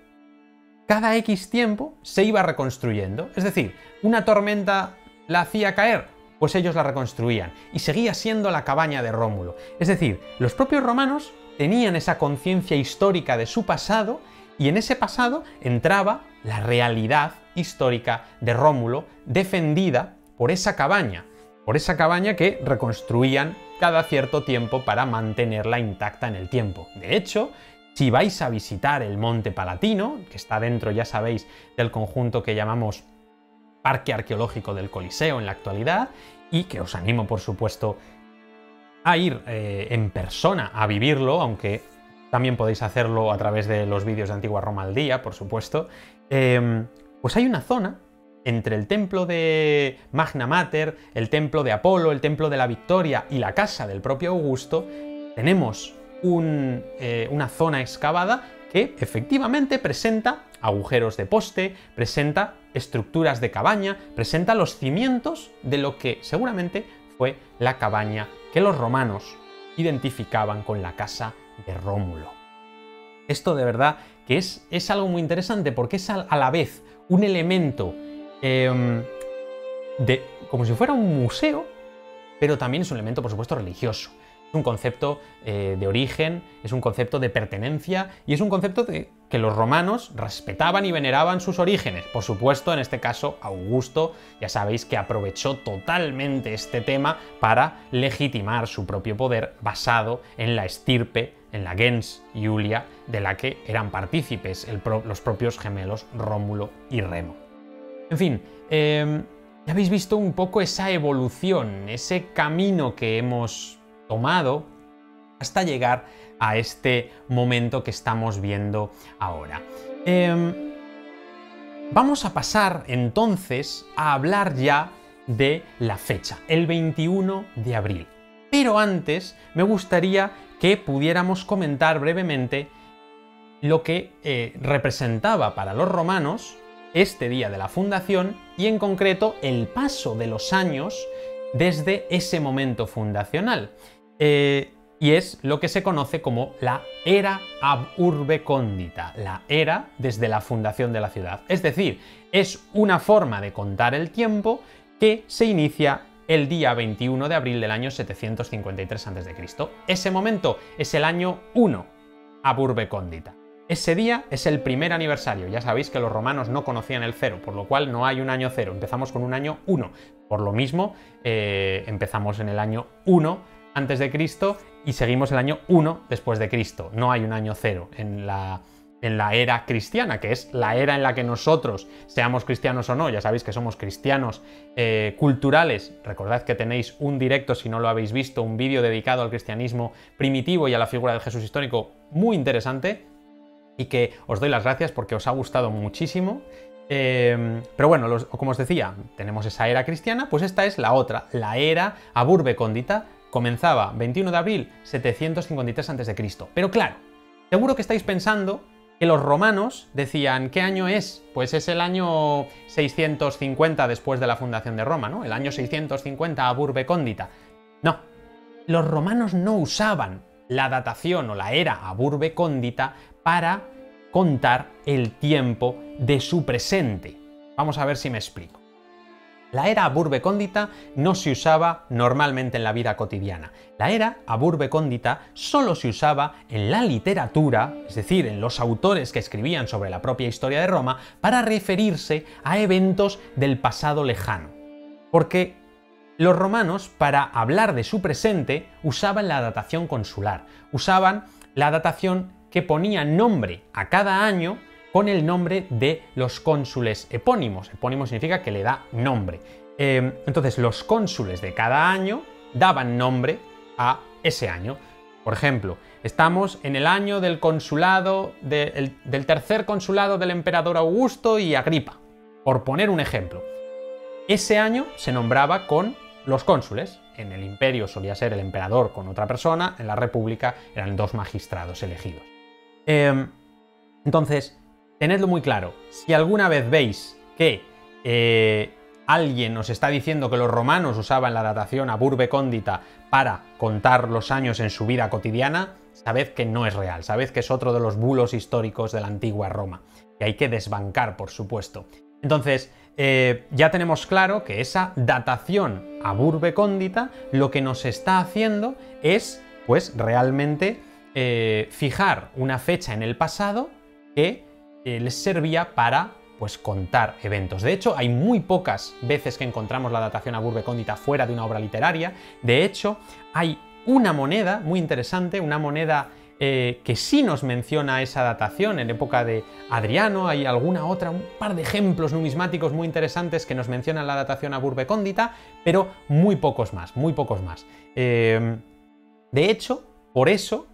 cada X tiempo se iba reconstruyendo. Es decir, una tormenta la hacía caer, pues ellos la reconstruían y seguía siendo la cabaña de Rómulo. Es decir, los propios romanos tenían esa conciencia histórica de su pasado y en ese pasado entraba la realidad histórica de Rómulo defendida por esa cabaña, por esa cabaña que reconstruían cada cierto tiempo para mantenerla intacta en el tiempo. De hecho, si vais a visitar el Monte Palatino, que está dentro, ya sabéis, del conjunto que llamamos Parque Arqueológico del Coliseo en la actualidad, y que os animo, por supuesto, a ir eh, en persona a vivirlo, aunque también podéis hacerlo a través de los vídeos de Antigua Roma al día, por supuesto. Em, pues hay una zona entre el templo de Magna Mater, el templo de Apolo, el templo de la Victoria y la casa del propio Augusto, tenemos eh, una zona excavada que efectivamente presenta agujeros de poste, presenta estructuras de cabaña, presenta los cimientos de lo que seguramente fue la cabaña que los romanos identificaban con la casa de Rómulo. Esto de verdad que es, es algo muy interesante porque es a, la vez un elemento em, de, como si fuera un museo, pero también es un elemento, por supuesto, religioso. Es un concepto eh, de origen, es un concepto de pertenencia y es un concepto de que los romanos respetaban y veneraban sus orígenes. Por supuesto, en este caso, Augusto, ya sabéis que aprovechó totalmente este tema para legitimar su propio poder basado en la estirpe, en la gens Iulia, de la que eran partícipes los propios gemelos Rómulo y Remo. En fin, em, ya habéis visto un poco esa evolución, ese camino que hemos tomado hasta llegar a este momento que estamos viendo ahora. Em, vamos a pasar entonces a hablar ya de la fecha, el 21 de abril. Pero antes me gustaría que pudiéramos comentar brevemente lo que eh, representaba para los romanos este día de la fundación y en concreto el paso de los años desde ese momento fundacional. Eh, y es lo que se conoce como la era ab urbe condita, la era desde la fundación de la ciudad. Es decir, es una forma de contar el tiempo que se inicia el día 21 de abril del año 753 a.C. Ese momento es el año 1 ab urbe condita. Ese día es el primer aniversario. Ya sabéis que los romanos no conocían el cero, por lo cual no hay un año cero. Empezamos con un año 1. Por lo mismo, eh, empezamos en el año 1 antes de Cristo y seguimos el año 1 después de Cristo. No hay un año cero en la, en la era cristiana, que es la era en la que nosotros, seamos cristianos o no, ya sabéis que somos cristianos eh, culturales, recordad que tenéis un directo, si no lo habéis visto, un vídeo dedicado al cristianismo primitivo y a la figura del Jesús histórico muy interesante y que os doy las gracias porque os ha gustado muchísimo. Eh, pero bueno, como os decía, tenemos esa era cristiana, pues esta es la otra, la era aburbe condita, comenzaba 21 de abril 753 a.C. Pero claro, seguro que estáis pensando que los romanos decían, ¿qué año es? Pues es el año 650 después de la fundación de Roma, ¿no? El año 650 a Burbe Cóndita. No, los romanos no usaban la datación o la era a Burbe Cóndita para contar el tiempo de su presente. Vamos a ver si me explico. La era aburbe-cóndita no se usaba normalmente en la vida cotidiana. La era aburbe-cóndita solo se usaba en la literatura, es decir, en los autores que escribían sobre la propia historia de Roma, para referirse a eventos del pasado lejano. Porque los romanos, para hablar de su presente, usaban la datación consular, usaban la datación que ponía nombre a cada año con el nombre de los cónsules epónimos. Epónimo significa que le da nombre. Em, entonces, los cónsules de cada año daban nombre a ese año. Por ejemplo, estamos en el año del consulado, del tercer consulado del emperador Augusto y Agripa, por poner un ejemplo. Ese año se nombraba con los cónsules. En el imperio solía ser el emperador con otra persona, en la república eran dos magistrados elegidos. Em, entonces, tenedlo muy claro, si alguna vez veis que eh, alguien nos está diciendo que los romanos usaban la datación a burbe cóndita para contar los años en su vida cotidiana, sabed que no es real, sabed que es otro de los bulos históricos de la antigua Roma, que hay que desbancar, por supuesto. Entonces, eh, ya tenemos claro que esa datación a burbe cóndita lo que nos está haciendo es, pues, realmente eh, fijar una fecha en el pasado que eh, les servía para pues contar eventos. De hecho, hay muy pocas veces que encontramos la datación a Burbe Cóndita fuera de una obra literaria. De hecho, hay una moneda muy interesante, una moneda eh, que sí nos menciona esa datación en época de Adriano, hay alguna otra, un par de ejemplos numismáticos muy interesantes que nos mencionan la datación a Burbe Cóndita, pero muy pocos más, muy pocos más. Eh, de hecho, por eso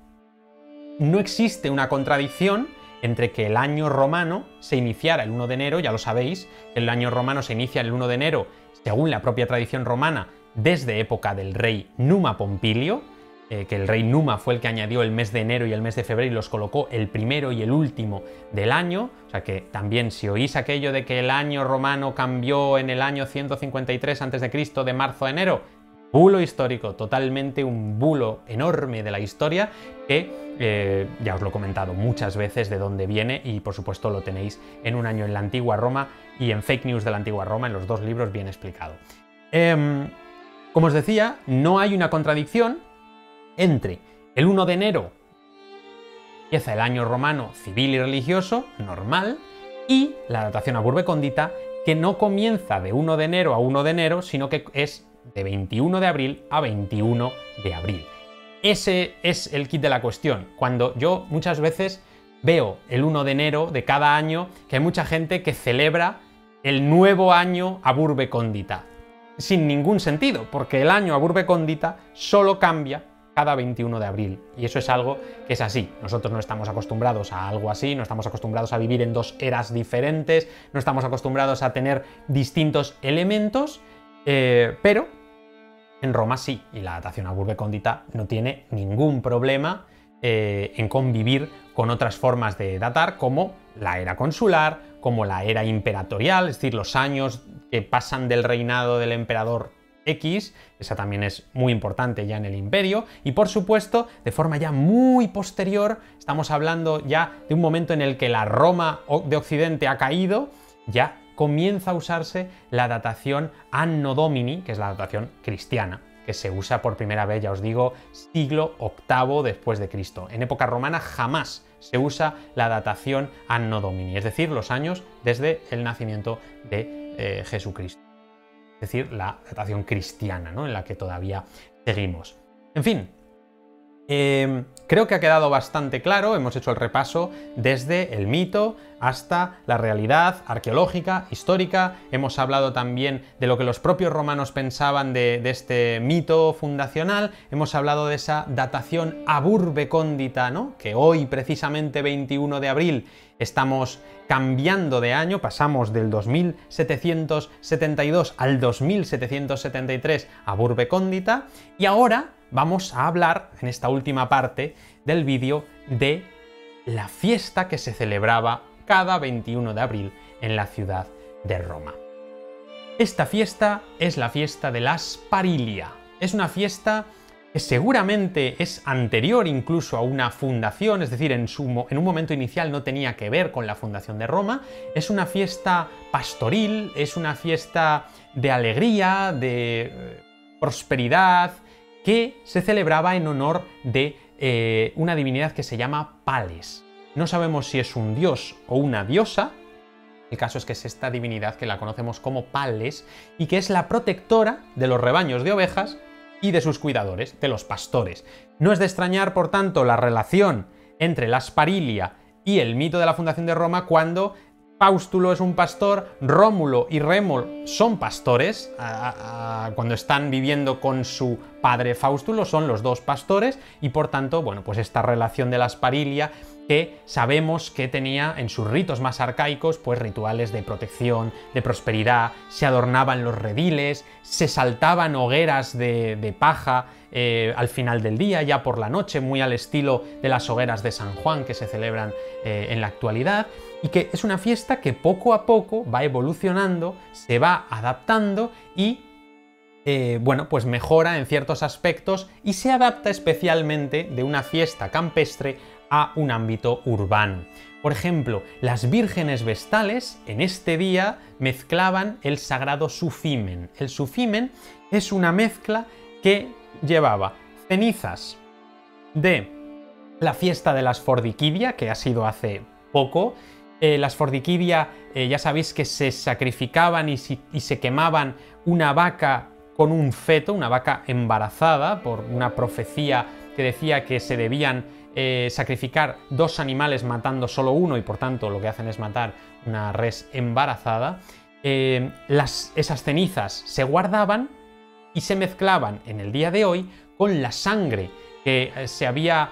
no existe una contradicción entre que el año romano se iniciara el 1 de enero, ya lo sabéis, el año romano se inicia el 1 de enero, según la propia tradición romana, desde época del rey Numa Pompilio, eh, que el rey Numa fue el que añadió el mes de enero y el mes de febrero y los colocó el primero y el último del año. O sea que también si oís aquello de que el año romano cambió en el año 153 a.C. de marzo a enero, bulo histórico, totalmente un bulo enorme de la historia que eh, ya os lo he comentado muchas veces de dónde viene y por supuesto lo tenéis en un año en la antigua Roma y en Fake News de la antigua Roma, en los dos libros bien explicado. Em, como os decía, no hay una contradicción entre el 1 de enero, empieza el año romano civil y religioso, normal, y la datación a Burbe Condita, que no comienza de 1 de enero a 1 de enero, sino que es de 21 de abril a 21 de abril. Ese es el kit de la cuestión. Cuando yo muchas veces veo el 1 de enero de cada año que hay mucha gente que celebra el nuevo año a Burbe Condita. Sin ningún sentido, porque el año a Burbe Condita solo cambia cada 21 de abril. Y eso es algo que es así. Nosotros no estamos acostumbrados a algo así, no estamos acostumbrados a vivir en dos eras diferentes, no estamos acostumbrados a tener distintos elementos eh, pero en Roma sí, y la datación a Burbe Condita no tiene ningún problema eh, en convivir con otras formas de datar, como la era consular, como la era imperatorial, es decir, los años que pasan del reinado del emperador X, esa también es muy importante ya en el imperio, y por supuesto, de forma ya muy posterior, estamos hablando ya de un momento en el que la Roma de Occidente ha caído, ya comienza a usarse la datación Anno Domini, que es la datación cristiana, que se usa por primera vez, ya os digo, siglo VIII después de Cristo. En época romana jamás se usa la datación Anno Domini, es decir, los años desde el nacimiento de eh, Jesucristo. Es decir, la datación cristiana, ¿no? En la que todavía seguimos. En fin, Em, creo que ha quedado bastante claro, hemos hecho el repaso desde el mito hasta la realidad arqueológica, histórica, hemos hablado también de lo que los propios romanos pensaban de, este mito fundacional, hemos hablado de esa datación aburbecóndita, ¿no? que hoy precisamente 21 de abril estamos cambiando de año, pasamos del 2772 al 2773 a Burbecóndita y ahora vamos a hablar en esta última parte del vídeo de la fiesta que se celebraba cada 21 de abril en la ciudad de Roma. Esta fiesta es la fiesta de la Sparilia. Es una fiesta que seguramente es anterior incluso a una fundación, es decir, en, un momento inicial no tenía que ver con la fundación de Roma, es una fiesta pastoril, es una fiesta de alegría, de eh, prosperidad, que se celebraba en honor de eh, una divinidad que se llama Pales. No sabemos si es un dios o una diosa, el caso es que es esta divinidad que la conocemos como Pales y que es la protectora de los rebaños de ovejas y de sus cuidadores, de los pastores. No es de extrañar, por tanto, la relación entre la Sparilia y el mito de la fundación de Roma cuando Faustulo es un pastor, Rómulo y Rémol son pastores, cuando están viviendo con su padre Faustulo son los dos pastores y por tanto, bueno, pues esta relación de la Sparilia que sabemos que tenía en sus ritos más arcaicos, pues rituales de protección, de prosperidad, se adornaban los rediles, se saltaban hogueras de, paja eh, al final del día, ya por la noche, muy al estilo de las hogueras de San Juan que se celebran eh, en la actualidad, y que es una fiesta que poco a poco va evolucionando, se va adaptando y eh, bueno, pues mejora en ciertos aspectos y se adapta especialmente de una fiesta campestre a un ámbito urbano. Por ejemplo, las vírgenes vestales en este día mezclaban el sagrado sufimen. El sufimen es una mezcla que llevaba cenizas de la fiesta de las Fordiquidia, que ha sido hace poco. Eh, las Fordiquidia, eh, ya sabéis que se sacrificaban y, y se quemaban una vaca con un feto, una vaca embarazada, por una profecía decía que se debían eh, sacrificar dos animales matando solo uno y por tanto lo que hacen es matar una res embarazada, eh, las, esas cenizas se guardaban y se mezclaban en el día de hoy con la sangre que eh, se había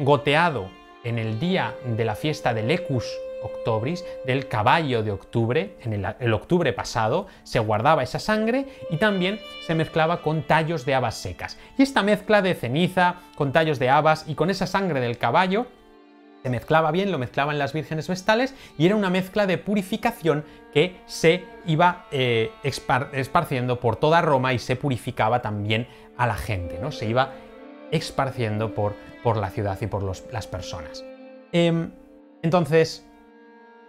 goteado en el día de la fiesta del Ecus Octobris, del caballo de octubre, en el, octubre pasado, se guardaba esa sangre y también se mezclaba con tallos de habas secas. Y esta mezcla de ceniza con tallos de habas y con esa sangre del caballo se mezclaba bien, lo mezclaban las vírgenes vestales y era una mezcla de purificación que se iba eh, esparciendo por toda Roma y se purificaba también a la gente, ¿no? Se iba esparciendo por, por la ciudad y por las personas. Em, entonces,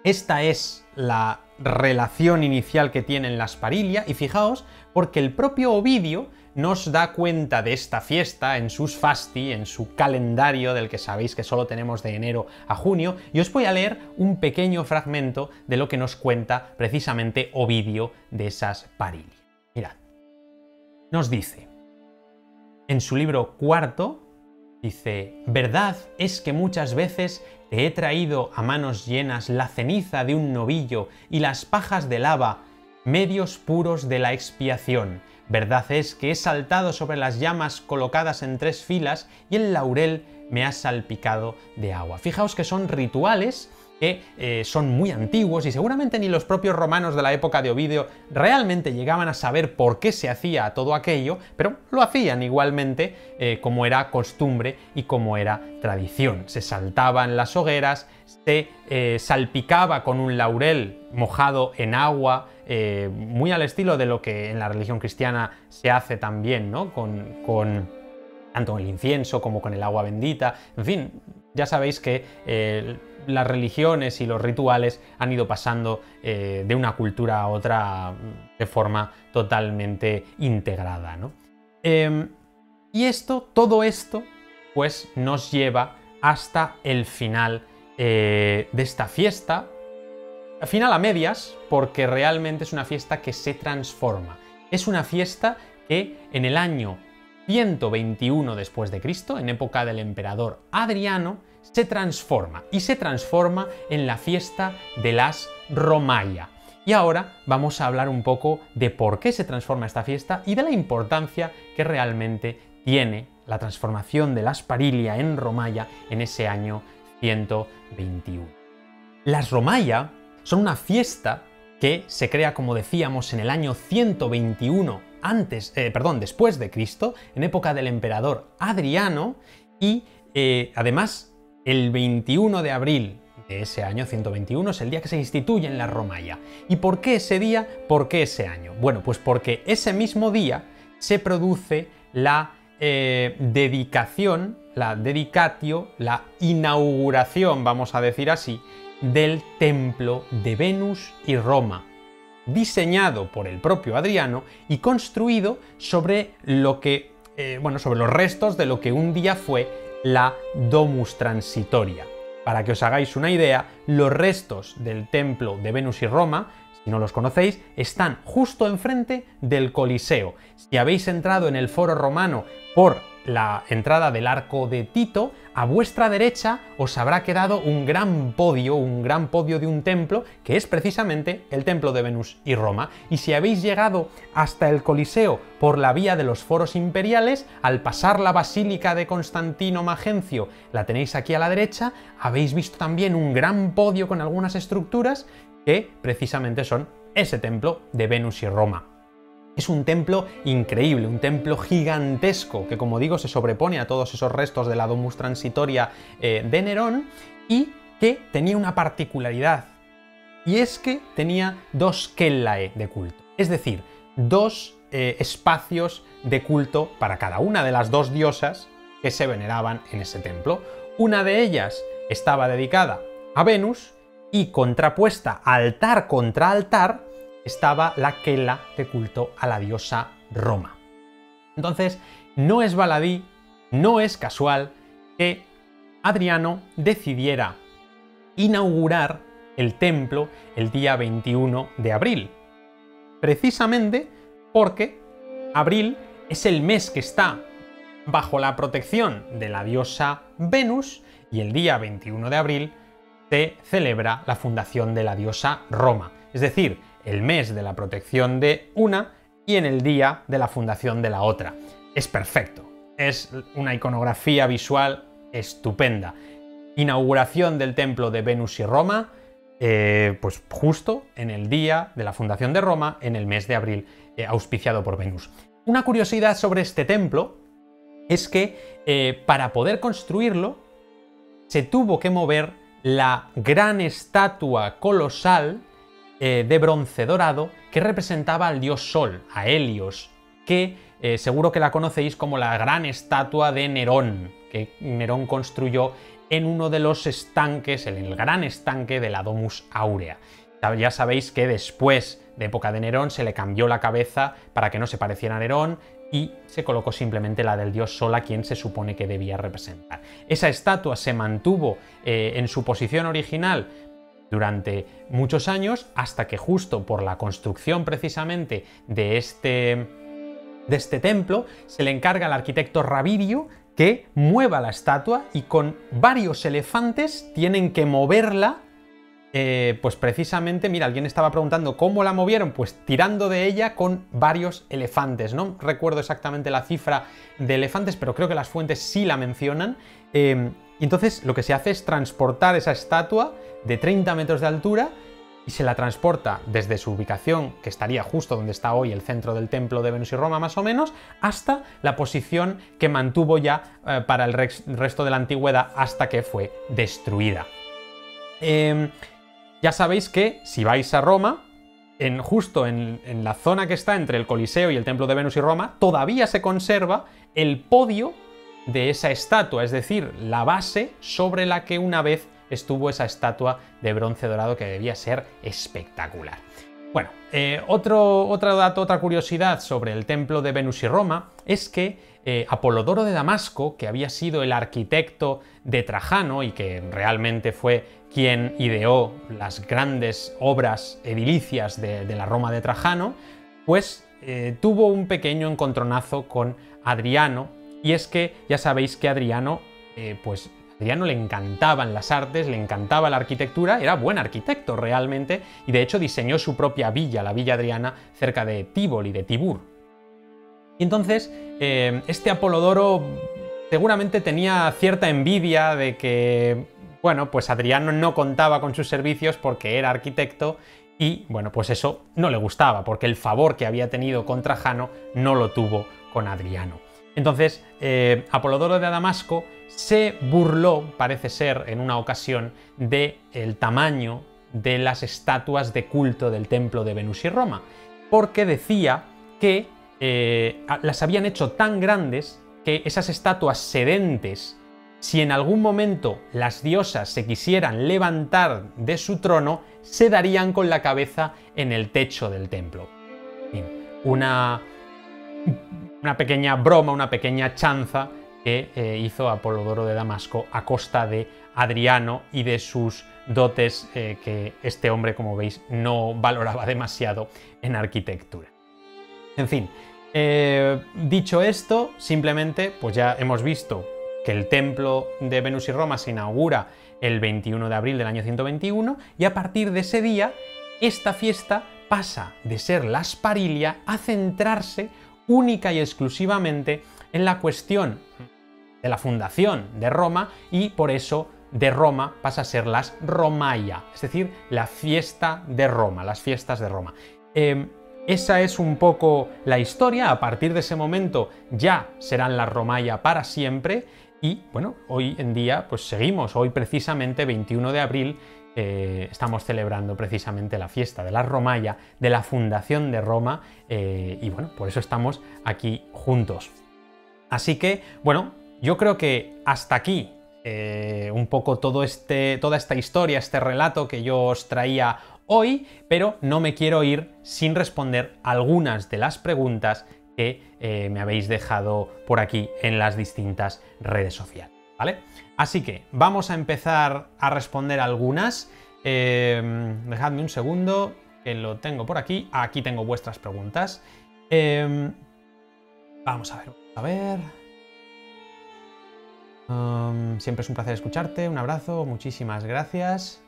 esta es la relación inicial que tienen las Parilia y fijaos, porque el propio Ovidio nos da cuenta de esta fiesta en sus fasti, en su calendario del que sabéis que solo tenemos de enero a junio, y os voy a leer un pequeño fragmento de lo que nos cuenta precisamente Ovidio de esas Parilia. Mirad, nos dice, en su libro cuarto, dice, verdad es que muchas veces te he traído a manos llenas la ceniza de un novillo y las pajas de lava, medios puros de la expiación, Verdad es que he saltado sobre las llamas colocadas en tres filas y el laurel me ha salpicado de agua. Fijaos que son rituales que eh, son muy antiguos y seguramente ni los propios romanos de la época de Ovidio realmente llegaban a saber por qué se hacía todo aquello, pero lo hacían igualmente eh, como era costumbre y como era tradición. Se saltaban las hogueras, se eh, salpicaba con un laurel mojado en agua, muy al estilo de lo que en la religión cristiana se hace también, ¿no? Con, con tanto el incienso como con el agua bendita, en fin, ya sabéis que las religiones y los rituales han ido pasando eh, de una cultura a otra de forma totalmente integrada. Em, y esto, todo esto, pues nos lleva hasta el final eh, de esta fiesta. Final a medias, porque realmente es una fiesta que se transforma. Es una fiesta que en el año 121 después de Cristo, en época del emperador Adriano, se transforma y se transforma en la fiesta de las Romaya. Y ahora vamos a hablar un poco de por qué se transforma esta fiesta y de la importancia que realmente tiene la transformación de las Parilia en Romaya en ese año 121. Las Romaya son una fiesta que se crea, como decíamos, en el año 121 antes, eh, perdón, después de Cristo, en época del emperador Adriano, y eh, además el 21 de abril de ese año 121 es el día que se instituye en la Romaya. ¿Y por qué ese día? ¿Por qué ese año? Bueno, pues porque ese mismo día se produce la eh, dedicación, la dedicatio, la inauguración, vamos a decir así, del templo de Venus y Roma, diseñado por el propio Adriano y construido sobre lo que, eh, bueno, sobre los restos de lo que un día fue la Domus Transitoria. Para que os hagáis una idea, los restos del templo de Venus y Roma, si no los conocéis, están justo enfrente del Coliseo. Si habéis entrado en el foro romano por la entrada del arco de Tito, a vuestra derecha os habrá quedado un gran podio, un gran podio de un templo, que es precisamente el templo de Venus y Roma. Y si habéis llegado hasta el Coliseo por la vía de los foros imperiales, al pasar la Basílica de Constantino Magencio, la tenéis aquí a la derecha, habéis visto también un gran podio con algunas estructuras que precisamente son ese templo de Venus y Roma. Es un templo increíble, un templo gigantesco que, como digo, se sobrepone a todos esos restos de la domus transitoria eh, de Nerón y que tenía una particularidad, y es que tenía dos kellae de culto, es decir, dos eh, espacios de culto para cada una de las dos diosas que se veneraban en ese templo. Una de ellas estaba dedicada a Venus y contrapuesta altar contra altar estaba la quela de culto a la diosa Roma. Entonces, no es baladí, no es casual que Adriano decidiera inaugurar el templo el día 21 de abril. Precisamente porque abril es el mes que está bajo la protección de la diosa Venus y el día 21 de abril se celebra la fundación de la diosa Roma. Es decir, el mes de la protección de una y en el día de la fundación de la otra. Es perfecto, es una iconografía visual estupenda. Inauguración del templo de Venus y Roma, eh, pues justo en el día de la fundación de Roma, en el mes de abril, eh, auspiciado por Venus. Una curiosidad sobre este templo es que eh, para poder construirlo se tuvo que mover la gran estatua colosal de bronce dorado que representaba al dios Sol, a Helios, que seguro que la conocéis como la gran estatua de Nerón, que Nerón construyó en uno de los estanques, en el gran estanque de la Domus Aurea. Ya sabéis que después de época de Nerón se le cambió la cabeza para que no se pareciera a Nerón y se colocó simplemente la del dios Sol a quien se supone que debía representar. Esa estatua se mantuvo eh, en su posición original durante muchos años hasta que justo por la construcción precisamente de este, de este templo se le encarga al arquitecto Ravidio que mueva la estatua y con varios elefantes tienen que moverla. Eh, pues precisamente, mira, alguien estaba preguntando cómo la movieron, pues tirando de ella con varios elefantes. No recuerdo exactamente la cifra de elefantes, pero creo que las fuentes sí la mencionan. Eh, y entonces lo que se hace es transportar esa estatua de 30 metros de altura y se la transporta desde su ubicación, que estaría justo donde está hoy el centro del templo de Venus y Roma más o menos, hasta la posición que mantuvo ya eh, para el resto de la antigüedad hasta que fue destruida. Em, ya sabéis que si vais a Roma, en, justo en, en la zona que está entre el Coliseo y el templo de Venus y Roma, todavía se conserva el podio de esa estatua, es decir, la base sobre la que una vez estuvo esa estatua de bronce dorado que debía ser espectacular. Bueno, eh, otro, dato, otra curiosidad sobre el templo de Venus y Roma es que eh, Apolodoro de Damasco, que había sido el arquitecto de Trajano y que realmente fue quien ideó las grandes obras edilicias de, la Roma de Trajano, pues eh, tuvo un pequeño encontronazo con Adriano, y es que ya sabéis que Adriano pues Adriano le encantaban las artes, le encantaba la arquitectura, era buen arquitecto realmente, y de hecho diseñó su propia villa, la Villa Adriana, cerca de Tívoli, de Tibur. Y entonces, eh, este Apolodoro seguramente tenía cierta envidia de que, bueno, pues Adriano no contaba con sus servicios porque era arquitecto y, bueno, pues eso no le gustaba, porque el favor que había tenido con Trajano no lo tuvo con Adriano. Entonces, eh, Apolodoro de Damasco se burló, parece ser, en una ocasión, del el tamaño de las estatuas de culto del templo de Venus y Roma, porque decía que eh, las habían hecho tan grandes que esas estatuas sedentes, si en algún momento las diosas se quisieran levantar de su trono, se darían con la cabeza en el techo del templo. Una una pequeña broma, una pequeña chanza que eh, hizo Apolodoro de Damasco a costa de Adriano y de sus dotes eh, que este hombre, como veis, no valoraba demasiado en arquitectura. En fin, eh, dicho esto, simplemente, pues ya hemos visto que el templo de Venus y Roma se inaugura el 21 de abril del año 121 y a partir de ese día, esta fiesta pasa de ser la Asparilia a centrarse única y exclusivamente en la cuestión de la fundación de Roma y por eso de Roma pasa a ser las Romaya, es decir, la fiesta de Roma, las fiestas de Roma. Em, esa es un poco la historia, a partir de ese momento ya serán las Romaya para siempre y bueno, hoy en día pues seguimos, hoy precisamente 21 de abril eh, estamos celebrando precisamente la fiesta de la Romaya, de la fundación de Roma, eh, y bueno, por eso estamos aquí juntos. Así que, bueno, yo creo que hasta aquí eh, un poco todo este, toda esta historia, este relato que yo os traía hoy, pero no me quiero ir sin responder algunas de las preguntas que me habéis dejado por aquí en las distintas redes sociales. ¿Vale? Así que vamos a empezar a responder algunas. Em, dejadme un segundo, que lo tengo por aquí. Aquí tengo vuestras preguntas. Em, vamos a ver, a ver. Em, siempre es un placer escucharte. Un abrazo, muchísimas gracias.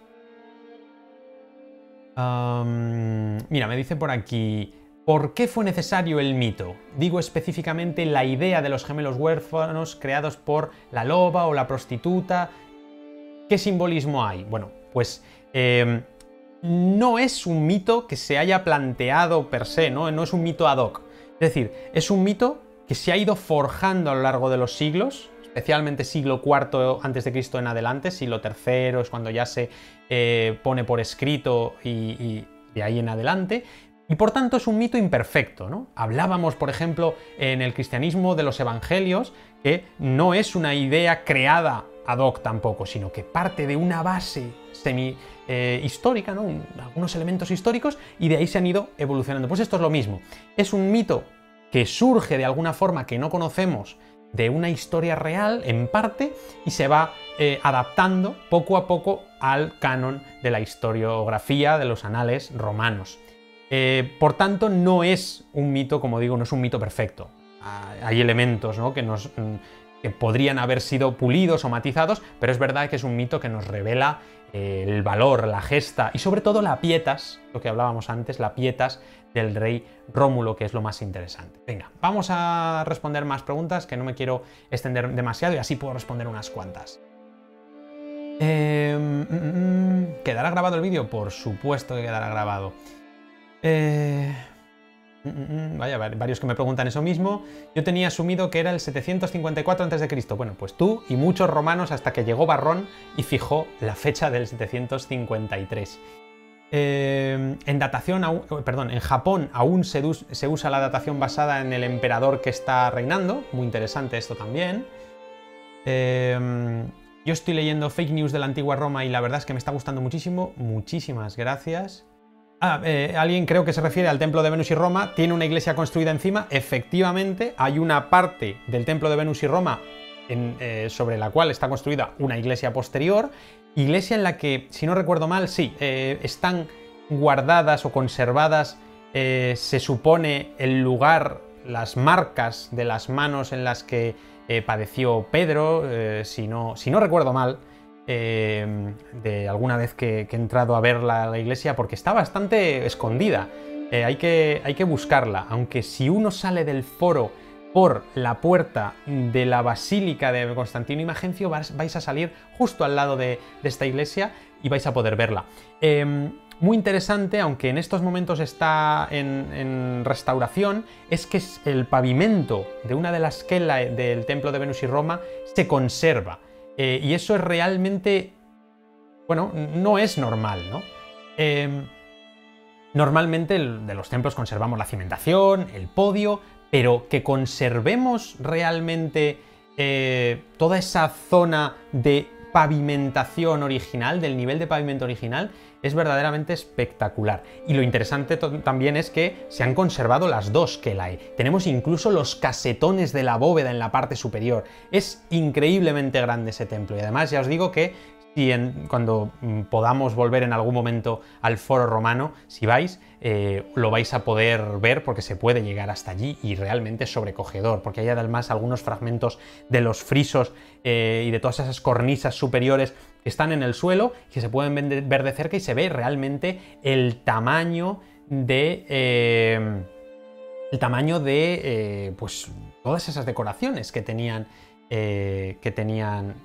mira, me dice por aquí. ¿Por qué fue necesario el mito? Digo específicamente la idea de los gemelos huérfanos creados por la loba o la prostituta. ¿Qué simbolismo hay? Bueno, pues em, no es un mito que se haya planteado per se, ¿no? no es un mito ad hoc. Es decir, es un mito que se ha ido forjando a lo largo de los siglos, especialmente siglo IV antes de Cristo en adelante, siglo III es cuando ya se eh, pone por escrito y, de ahí en adelante, y por tanto es un mito imperfecto. ¿no? Hablábamos, por ejemplo, en el cristianismo de los evangelios, que no es una idea creada ad hoc tampoco, sino que parte de una base semi eh, histórica, ¿no? algunos elementos históricos, y de ahí se han ido evolucionando. Pues esto es lo mismo. Es un mito que surge de alguna forma que no conocemos de una historia real en parte y se va eh, adaptando poco a poco al canon de la historiografía de los anales romanos. Eh, por tanto, no es un mito, como digo, no es un mito perfecto. Ah, hay elementos que, nos, mm, que podrían haber sido pulidos o matizados, pero es verdad que es un mito que nos revela eh, el valor, la gesta y sobre todo la pietas, lo que hablábamos antes, la pietas del rey Rómulo, que es lo más interesante. Venga, vamos a responder más preguntas, que no me quiero extender demasiado y así puedo responder unas cuantas. Em, mm, mm, ¿Quedará grabado el vídeo? Por supuesto que quedará grabado. Eh, vaya, varios que me preguntan eso mismo. Yo tenía asumido que era el 754 a.C. Bueno, pues tú y muchos romanos hasta que llegó Barrón y fijó la fecha del 753. Eh, en datación, perdón, en Japón aún se, usa la datación basada en el emperador que está reinando. Muy interesante esto también. Eh, yo estoy leyendo fake news de la antigua Roma y la verdad es que me está gustando muchísimo. Muchísimas gracias. Ah, eh, alguien creo que se refiere al templo de Venus y Roma. Tiene una iglesia construida encima. Efectivamente, hay una parte del templo de Venus y Roma sobre la cual está construida una iglesia posterior Iglesia en la que, si no recuerdo mal, sí, eh, están guardadas o conservadas, eh, se supone, el lugar, las marcas de las manos en las que eh, padeció Pedro, si, no, si no recuerdo mal, de alguna vez que, he entrado a ver la, iglesia, porque está bastante escondida. hay, que, hay que buscarla, aunque si uno sale del foro por la puerta de la Basílica de Constantino y Magencio vais a salir justo al lado de, esta iglesia y vais a poder verla. Em, muy interesante, aunque en estos momentos está en, restauración, es que el pavimento de una de las esquelas del templo de Venus y Roma se conserva. Eh, y eso es realmente, bueno, no es normal, ¿no? Em, normalmente de los templos conservamos la cimentación, el podio, pero que conservemos realmente eh, toda esa zona de pavimentación original, del nivel de pavimento original, es verdaderamente espectacular. Y lo interesante también es que se han conservado las dos que hay. Tenemos incluso los casetones de la bóveda en la parte superior. Es increíblemente grande ese templo. Y además ya os digo que si cuando mm, podamos volver en algún momento al foro romano, si vais, eh, lo vais a poder ver porque se puede llegar hasta allí y realmente es sobrecogedor, porque hay además algunos fragmentos de los frisos eh, y de todas esas cornisas superiores están en el suelo que se pueden ver de cerca y se ve realmente el tamaño de... Eh, el tamaño de pues todas esas decoraciones que tenían, que tenían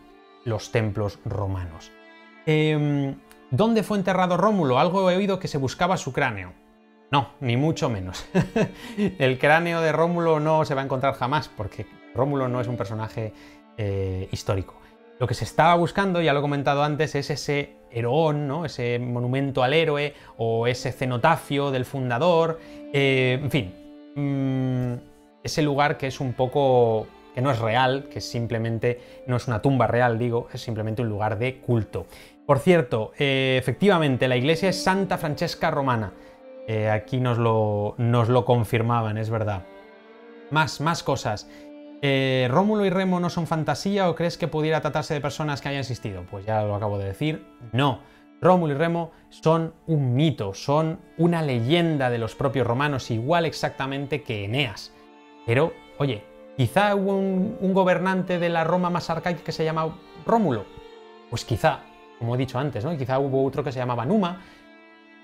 los templos romanos. Em, ¿Dónde fue enterrado Rómulo? Algo he oído que se buscaba su cráneo. No, ni mucho menos. el cráneo de Rómulo no se va a encontrar jamás, porque Rómulo no es un personaje eh, histórico. Lo que se estaba buscando, ya lo he comentado antes, es ese heroón, ¿no? ese monumento al héroe o ese cenotafio del fundador, eh, en fin, mm, ese lugar que es un poco que no es real, que simplemente no es una tumba real, digo, es simplemente un lugar de culto. Por cierto, eh, efectivamente, la iglesia es Santa Francesca Romana. Eh, aquí nos lo, nos lo, confirmaban, es verdad. Más, más cosas. Eh, ¿Rómulo y Remo no son fantasía o crees que pudiera tratarse de personas que hayan existido? Pues ya lo acabo de decir, no. Rómulo y Remo son un mito, son una leyenda de los propios romanos, igual exactamente que Eneas. Pero, oye, Quizá hubo un, gobernante de la Roma más arcaica que se llamaba Rómulo. Pues quizá, como he dicho antes, ¿no? Quizá hubo otro que se llamaba Numa.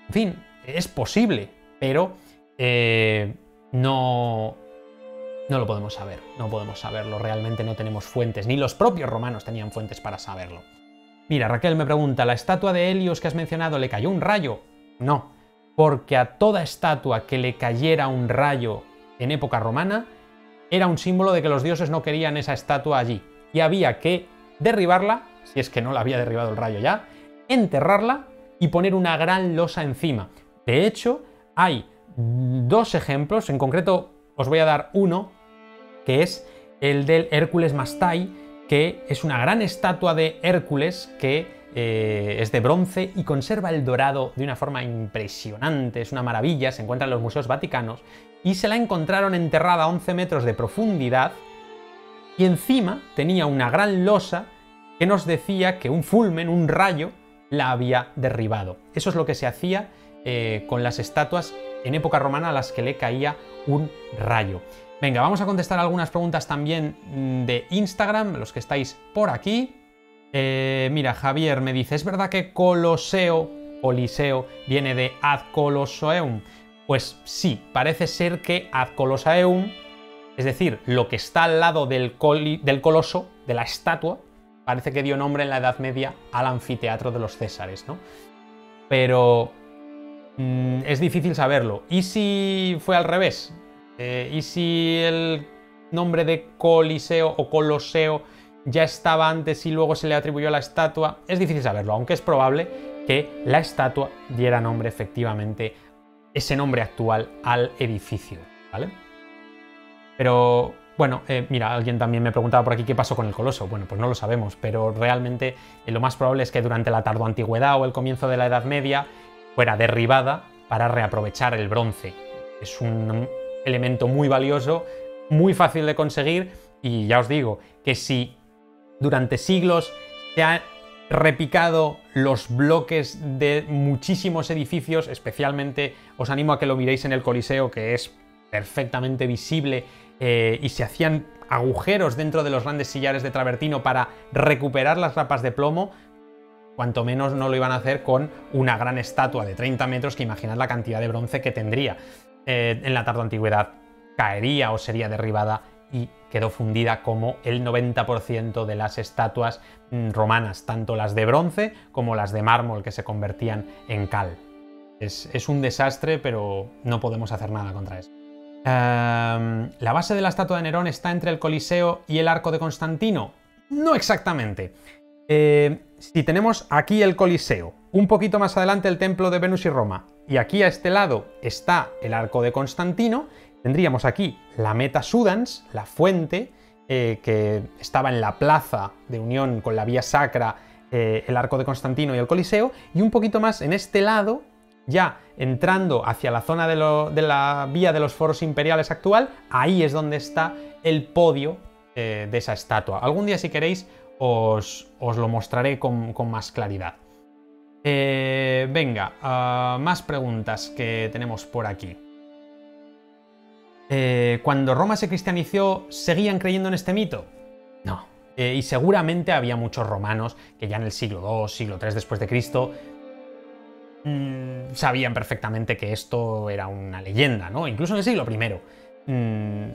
En fin, es posible, pero eh, no, no lo podemos saber. No podemos saberlo. Realmente no tenemos fuentes. Ni los propios romanos tenían fuentes para saberlo. Mira, Raquel me pregunta, ¿la estatua de Helios que has mencionado le cayó un rayo? No, porque a toda estatua que le cayera un rayo en época romana era un símbolo de que los dioses no querían esa estatua allí y había que derribarla, si es que no la había derribado el rayo ya, enterrarla y poner una gran losa encima. De hecho, hay dos ejemplos, en concreto os voy a dar uno, que es el del Hércules Mastai, que es una gran estatua de Hércules que eh, es de bronce y conserva el dorado de una forma impresionante, es una maravilla, se encuentra en los museos vaticanos y se la encontraron enterrada a 11 metros de profundidad y encima tenía una gran losa que nos decía que un fulmen, un rayo, la había derribado. Eso es lo que se hacía eh, con las estatuas en época romana a las que le caía un rayo. Venga, vamos a contestar algunas preguntas también mm, de Instagram, los que estáis por aquí. Eh, mira, Javier me dice, ¿es verdad que Coloseo, Coliseo, viene de ad Colosseum? Pues sí, parece ser que ad Colosseum, es decir, lo que está al lado del, del coloso, de la estatua, parece que dio nombre en la Edad Media al anfiteatro de los Césares, ¿no? Pero mm, es difícil saberlo. ¿Y si fue al revés? Eh, ¿Y si el nombre de Coliseo o Coloseo ya estaba antes y luego se le atribuyó a la estatua, es difícil saberlo, aunque es probable que la estatua diera nombre efectivamente, ese nombre actual al edificio, ¿vale? Pero bueno, eh, mira, alguien también me preguntaba por aquí qué pasó con el coloso. Bueno, pues no lo sabemos, pero realmente eh, lo más probable es que durante la tardoantigüedad o el comienzo de la Edad Media fuera derribada para reaprovechar el bronce. Es un elemento muy valioso, muy fácil de conseguir y ya os digo que si durante siglos se han repicado los bloques de muchísimos edificios, especialmente os animo a que lo miréis en el Coliseo, que es perfectamente visible, eh, y se hacían agujeros dentro de los grandes sillares de travertino para recuperar las rapas de plomo, cuanto menos no lo iban a hacer con una gran estatua de 30 metros, que imaginad la cantidad de bronce que tendría. Eh, en la tarde antigüedad caería o sería derribada y quedó fundida como el 90% de las estatuas mm, romanas, tanto las de bronce como las de mármol que se convertían en cal. Es, un desastre, pero no podemos hacer nada contra eso. Em, ¿La base de la estatua de Nerón está entre el Coliseo y el Arco de Constantino? No exactamente. Eh, si tenemos aquí el Coliseo, un poquito más adelante el Templo de Venus y Roma, y aquí a este lado está el Arco de Constantino, tendríamos aquí la Meta Sudans, la fuente, eh, que estaba en la plaza de unión con la vía sacra, eh, el Arco de Constantino y el Coliseo, y un poquito más en este lado, ya entrando hacia la zona de, la vía de los foros imperiales actual, ahí es donde está el podio de esa estatua. Algún día, si queréis, os, lo mostraré con, más claridad. venga, ah, más preguntas que tenemos por aquí. Eh, cuando Roma se cristianizó, ¿seguían creyendo en este mito? No. Eh, y seguramente había muchos romanos que ya en el siglo II, siglo III después de Cristo, mm, sabían perfectamente que esto era una leyenda, ¿no? Incluso en el siglo I. Mm,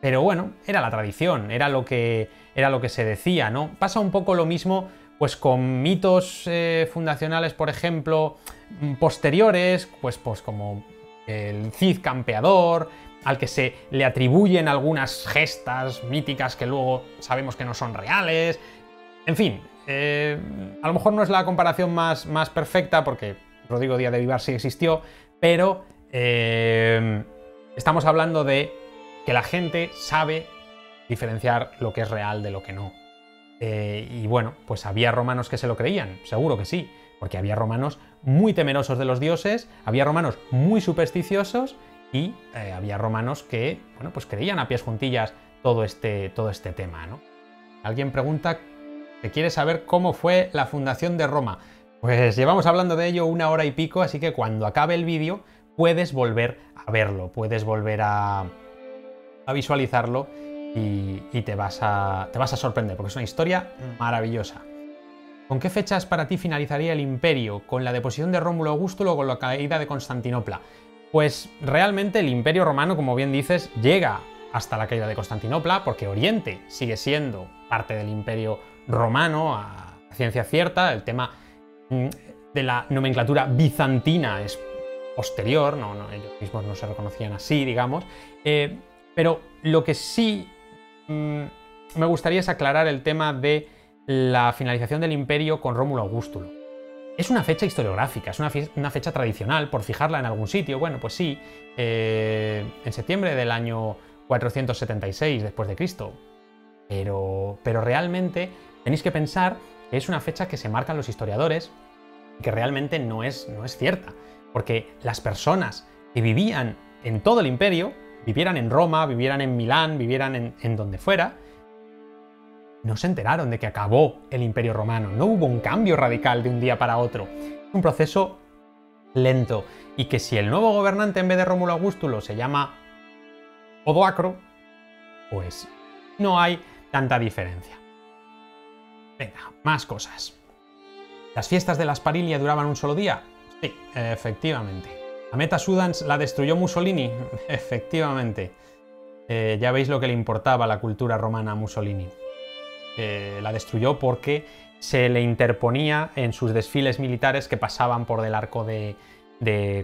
pero bueno, era la tradición, era lo que, era lo que se decía, ¿no? Pasa un poco lo mismo pues con mitos eh, fundacionales, por ejemplo, mm, posteriores, pues, pues como el Cid campeador, al que se le atribuyen algunas gestas míticas que luego sabemos que no son reales. En fin, eh, a lo mejor no es la comparación más, más perfecta porque Rodrigo Díaz de Vivar sí existió, pero eh, estamos hablando de que la gente sabe diferenciar lo que es real de lo que no. Eh, y bueno, pues había romanos que se lo creían, seguro que sí, porque había romanos muy temerosos de los dioses, había romanos muy supersticiosos y eh, había romanos que, bueno, pues creían a pies juntillas todo este, todo este tema, ¿no? Alguien pregunta que quiere saber cómo fue la fundación de Roma. Pues llevamos hablando de ello una hora y pico, así que cuando acabe el vídeo puedes volver a verlo, puedes volver a, visualizarlo y, te, vas a, te vas a sorprender, porque es una historia maravillosa. ¿Con qué fechas para ti finalizaría el imperio? ¿Con la deposición de Rómulo Augusto o con la caída de Constantinopla? Pues realmente el Imperio Romano, como bien dices, llega hasta la caída de Constantinopla, porque Oriente sigue siendo parte del Imperio Romano a ciencia cierta. El tema. Mm, de la nomenclatura bizantina es posterior, no, ellos mismos no se reconocían así, digamos, eh, pero lo que sí mm, me gustaría es aclarar el tema de la finalización del imperio con Rómulo Augustulo. Es una fecha historiográfica, es una, fecha tradicional, por fijarla en algún sitio. Bueno, pues sí, eh, en septiembre del año 476 después de Cristo. Pero, pero realmente tenéis que pensar que es una fecha que se marcan los historiadores y que realmente no es, no es cierta. Porque las personas que vivían en todo el imperio, vivieran en Roma, vivieran en Milán, vivieran en, donde fuera, no se enteraron de que acabó el imperio romano. No hubo un cambio radical de un día para otro. Un proceso lento. Y que si el nuevo gobernante en vez de Rómulo Augustulo se llama Odoacro, pues no hay tanta diferencia. Venga, más cosas. ¿Las fiestas de la Asparilia duraban un solo día? Sí, efectivamente. ¿La Meta Sudans la destruyó Mussolini? efectivamente. Eh, ya veis lo que le importaba la cultura romana a Mussolini. Eh, la destruyó porque se le interponía en sus desfiles militares que pasaban por el arco de,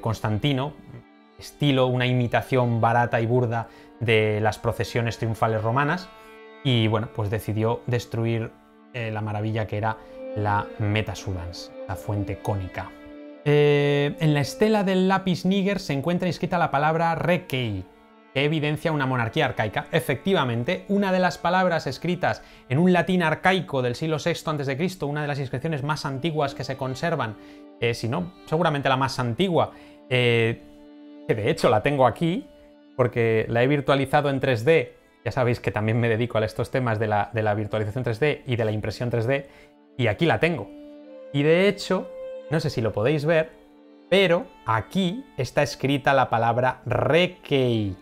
Constantino, estilo una imitación barata y burda de las procesiones triunfales romanas, y bueno, pues decidió destruir eh, la maravilla que era la Meta Sudans, la fuente cónica. Eh, en la estela del lápiz níger se encuentra inscrita la palabra Rekei, que evidencia una monarquía arcaica. Efectivamente, una de las palabras escritas en un latín arcaico del siglo VI a.C., una de las inscripciones más antiguas que se conservan, eh, si no, seguramente la más antigua, eh, que de hecho la tengo aquí, porque la he virtualizado en 3D. Ya sabéis que también me dedico a estos temas de la, de la virtualización 3D y de la impresión 3D, y aquí la tengo. Y de hecho, no sé si lo podéis ver, pero aquí está escrita la palabra Requei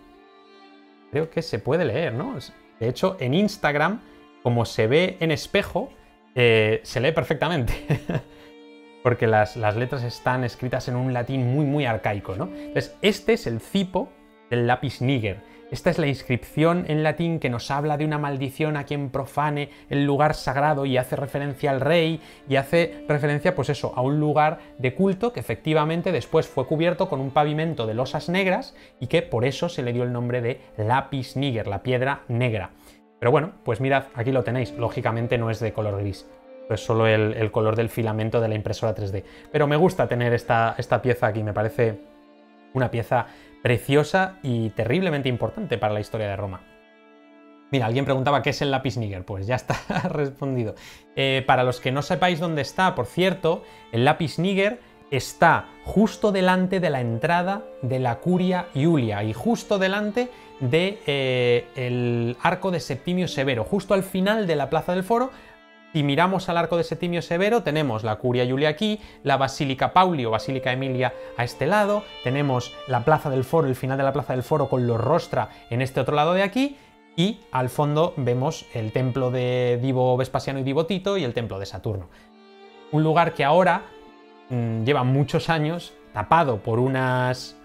creo que se puede leer, ¿no? De hecho, en Instagram, como se ve en espejo, eh, se lee perfectamente. Porque las, las, letras están escritas en un latín muy, muy arcaico, ¿no? Entonces, este es el cipo del lápiz níger. Esta es la inscripción en latín que nos habla de una maldición a quien profane el lugar sagrado y hace referencia al rey y hace referencia, pues eso, a un lugar de culto que efectivamente después fue cubierto con un pavimento de losas negras y que por eso se le dio el nombre de lápiz níger, la piedra negra. Pero bueno, pues mirad, aquí lo tenéis. Lógicamente no es de color gris, es solo el, color del filamento de la impresora 3D. Pero me gusta tener esta, esta pieza aquí, me parece una pieza preciosa y terriblemente importante para la historia de Roma. Mira, alguien preguntaba qué es el lápiz níger. Pues ya está respondido. Eh, para los que no sepáis dónde está, por cierto, el lápiz níger está justo delante de la entrada de la Curia Iulia y justo delante del de, eh, arco de Septimio Severo, justo al final de la Plaza del Foro, si miramos al arco de Septimio Severo, tenemos la Curia Julia aquí, la Basílica Pauli o Basílica Emilia a este lado, tenemos la Plaza del Foro, el final de la Plaza del Foro con los rostra en este otro lado de aquí, y al fondo vemos el templo de Divo Vespasiano y Divo Tito y el templo de Saturno. Un lugar que ahora mm, lleva muchos años tapado por unas,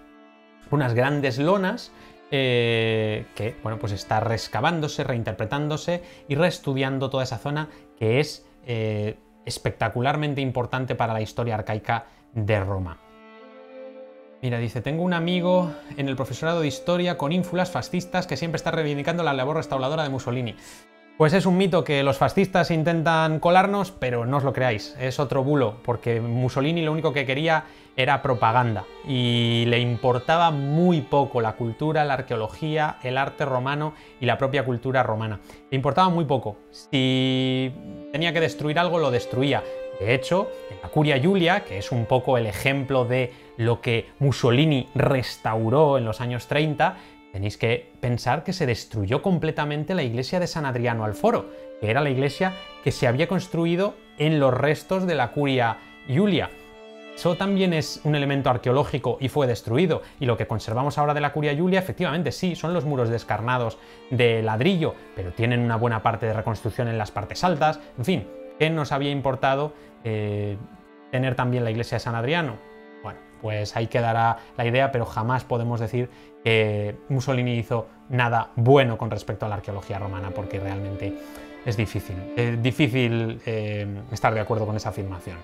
unas grandes lonas eh, que bueno, pues está rescavándose, reinterpretándose y reestudiando toda esa zona que es eh, espectacularmente importante para la historia arcaica de Roma. Mira, dice, tengo un amigo en el profesorado de historia con ínfulas fascistas que siempre está reivindicando la labor restauradora de Mussolini. Pues es un mito que los fascistas intentan colarnos, pero no os lo creáis, es otro bulo, porque Mussolini lo único que quería era propaganda y le importaba muy poco la cultura, la arqueología, el arte romano y la propia cultura romana. Le importaba muy poco. Si tenía que destruir algo, lo destruía. De hecho, en la Curia Julia, que es un poco el ejemplo de lo que Mussolini restauró en los años 30, Tenéis que pensar que se destruyó completamente la iglesia de San Adriano al Foro, que era la iglesia que se había construido en los restos de la curia Julia. Eso también es un elemento arqueológico y fue destruido. Y lo que conservamos ahora de la Curia Julia, efectivamente, sí, son los muros descarnados de ladrillo, pero tienen una buena parte de reconstrucción en las partes altas. En fin, ¿qué nos había importado eh, tener también la iglesia de San Adriano? Bueno, pues ahí quedará la idea, pero jamás podemos decir que Mussolini hizo nada bueno con respecto a la arqueología romana, porque realmente es difícil, es difícil eh, estar de acuerdo con esa afirmación.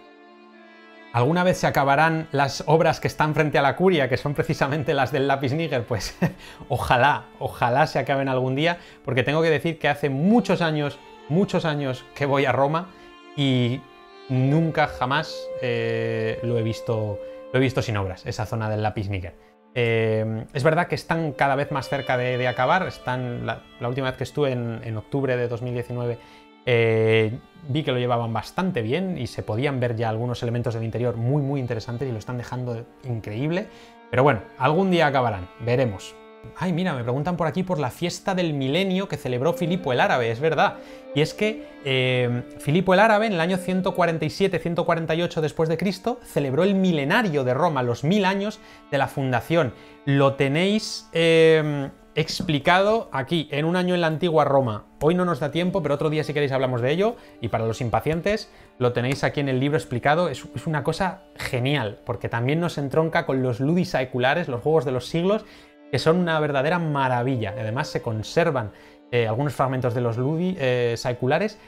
¿Alguna vez se acabarán las obras que están frente a la curia, que son precisamente las del lápiz níger? Pues ojalá, ojalá se acaben algún día, porque tengo que decir que hace muchos años, muchos años que voy a Roma y nunca jamás eh, lo, he visto, lo he visto sin obras, esa zona del lápiz níger. Eh, es verdad que están cada vez más cerca de, acabar. Están, la, última vez que estuve en, octubre de 2019 eh, vi que lo llevaban bastante bien y se podían ver ya algunos elementos del interior muy muy interesantes y lo están dejando increíble. Pero bueno, algún día acabarán, veremos. Ay, mira, me preguntan por aquí por la fiesta del milenio que celebró Filipo el Árabe, es verdad. Y es que eh, Filipo el Árabe en el año 147-148 después de Cristo celebró el milenario de Roma, los mil años de la fundación. Lo tenéis eh, explicado aquí, en un año en la antigua Roma. Hoy no nos da tiempo, pero otro día si queréis hablamos de ello. Y para los impacientes, lo tenéis aquí en el libro explicado. Es, una cosa genial, porque también nos entronca con los ludis seculares, los juegos de los siglos, que son una verdadera maravilla. Además se conservan eh, algunos fragmentos de los Ludi eh,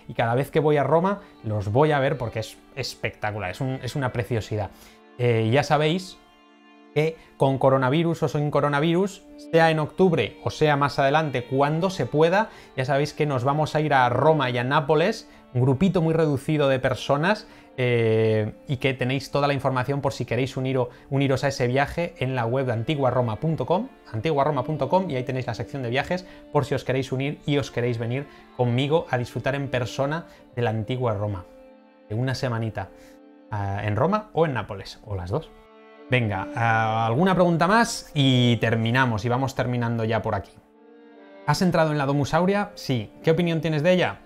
y cada vez que voy a Roma los voy a ver porque es espectacular, es, una preciosidad. Eh, ya sabéis que con coronavirus o sin coronavirus, sea en octubre o sea más adelante, cuando se pueda, ya sabéis que nos vamos a ir a Roma y a Nápoles, un grupito muy reducido de personas eh, y que tenéis toda la información por si queréis uniros a ese viaje en la web de antiguaroma.com, antiguaroma.com y ahí tenéis la sección de viajes por si os queréis unir y os queréis venir conmigo a disfrutar en persona de la antigua Roma, de una semanita ah, en Roma o en Nápoles, o las dos. Venga, ah, alguna pregunta más y terminamos y vamos terminando ya por aquí. ¿Has entrado en la Domus Aurea? Sí. ¿Qué opinión tienes de ella?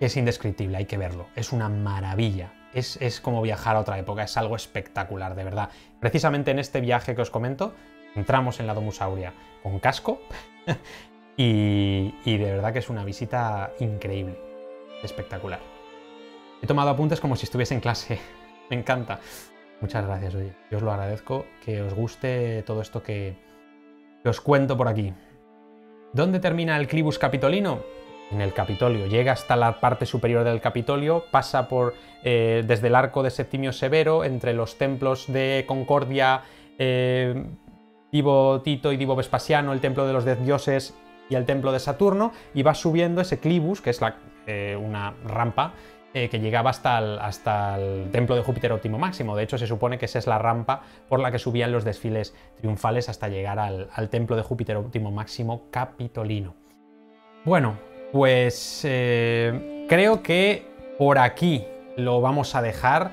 es indescriptible, hay que verlo. Es una maravilla. Es, como viajar a otra época, es algo espectacular, de verdad. Precisamente en este viaje que os comento, entramos en la Domus Aurea con casco y, y de verdad que es una visita increíble, espectacular. He tomado apuntes como si estuviese en clase, me encanta. Muchas gracias, oye, yo os lo agradezco, que os guste todo esto que, que os cuento por aquí. ¿Dónde termina el Clibus Capitolino? En el Capitolio. Llega hasta la parte superior del Capitolio, pasa por eh, desde el arco de Septimio Severo, entre los templos de Concordia, eh, Divo Tito y Divo Vespasiano, el templo de los dioses y el templo de Saturno, y va subiendo ese clibus, que es eh, una rampa que llegaba hasta el, hasta el, templo de Júpiter óptimo máximo. De hecho, se supone que esa es la rampa por la que subían los desfiles triunfales hasta llegar al, al templo de Júpiter óptimo máximo capitolino. Bueno, pues eh, creo que por aquí lo vamos a dejar.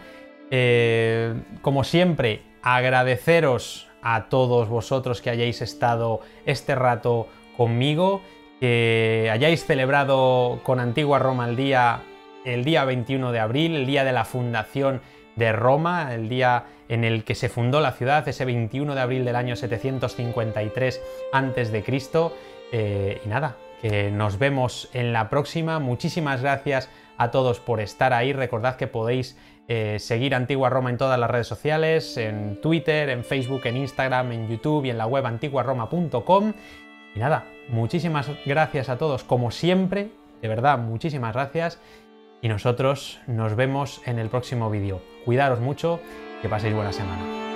Eh, como siempre, agradeceros a todos vosotros que hayáis estado este rato conmigo, que hayáis celebrado con Antigua Roma el día, el día 21 de abril, el día de la fundación de Roma, el día en el que se fundó la ciudad, ese 21 de abril del año 753 a.C. Eh, y nada, que nos vemos en la próxima. Muchísimas gracias a todos por estar ahí. Recordad que podéis eh, seguir Antigua Roma en todas las redes sociales, en Twitter, en Facebook, en Instagram, en YouTube y en la web antiguaroma.com. Y nada, muchísimas gracias a todos como siempre, de verdad, muchísimas gracias. Y nosotros nos vemos en el próximo vídeo. Cuidaros mucho, que paséis buena semana.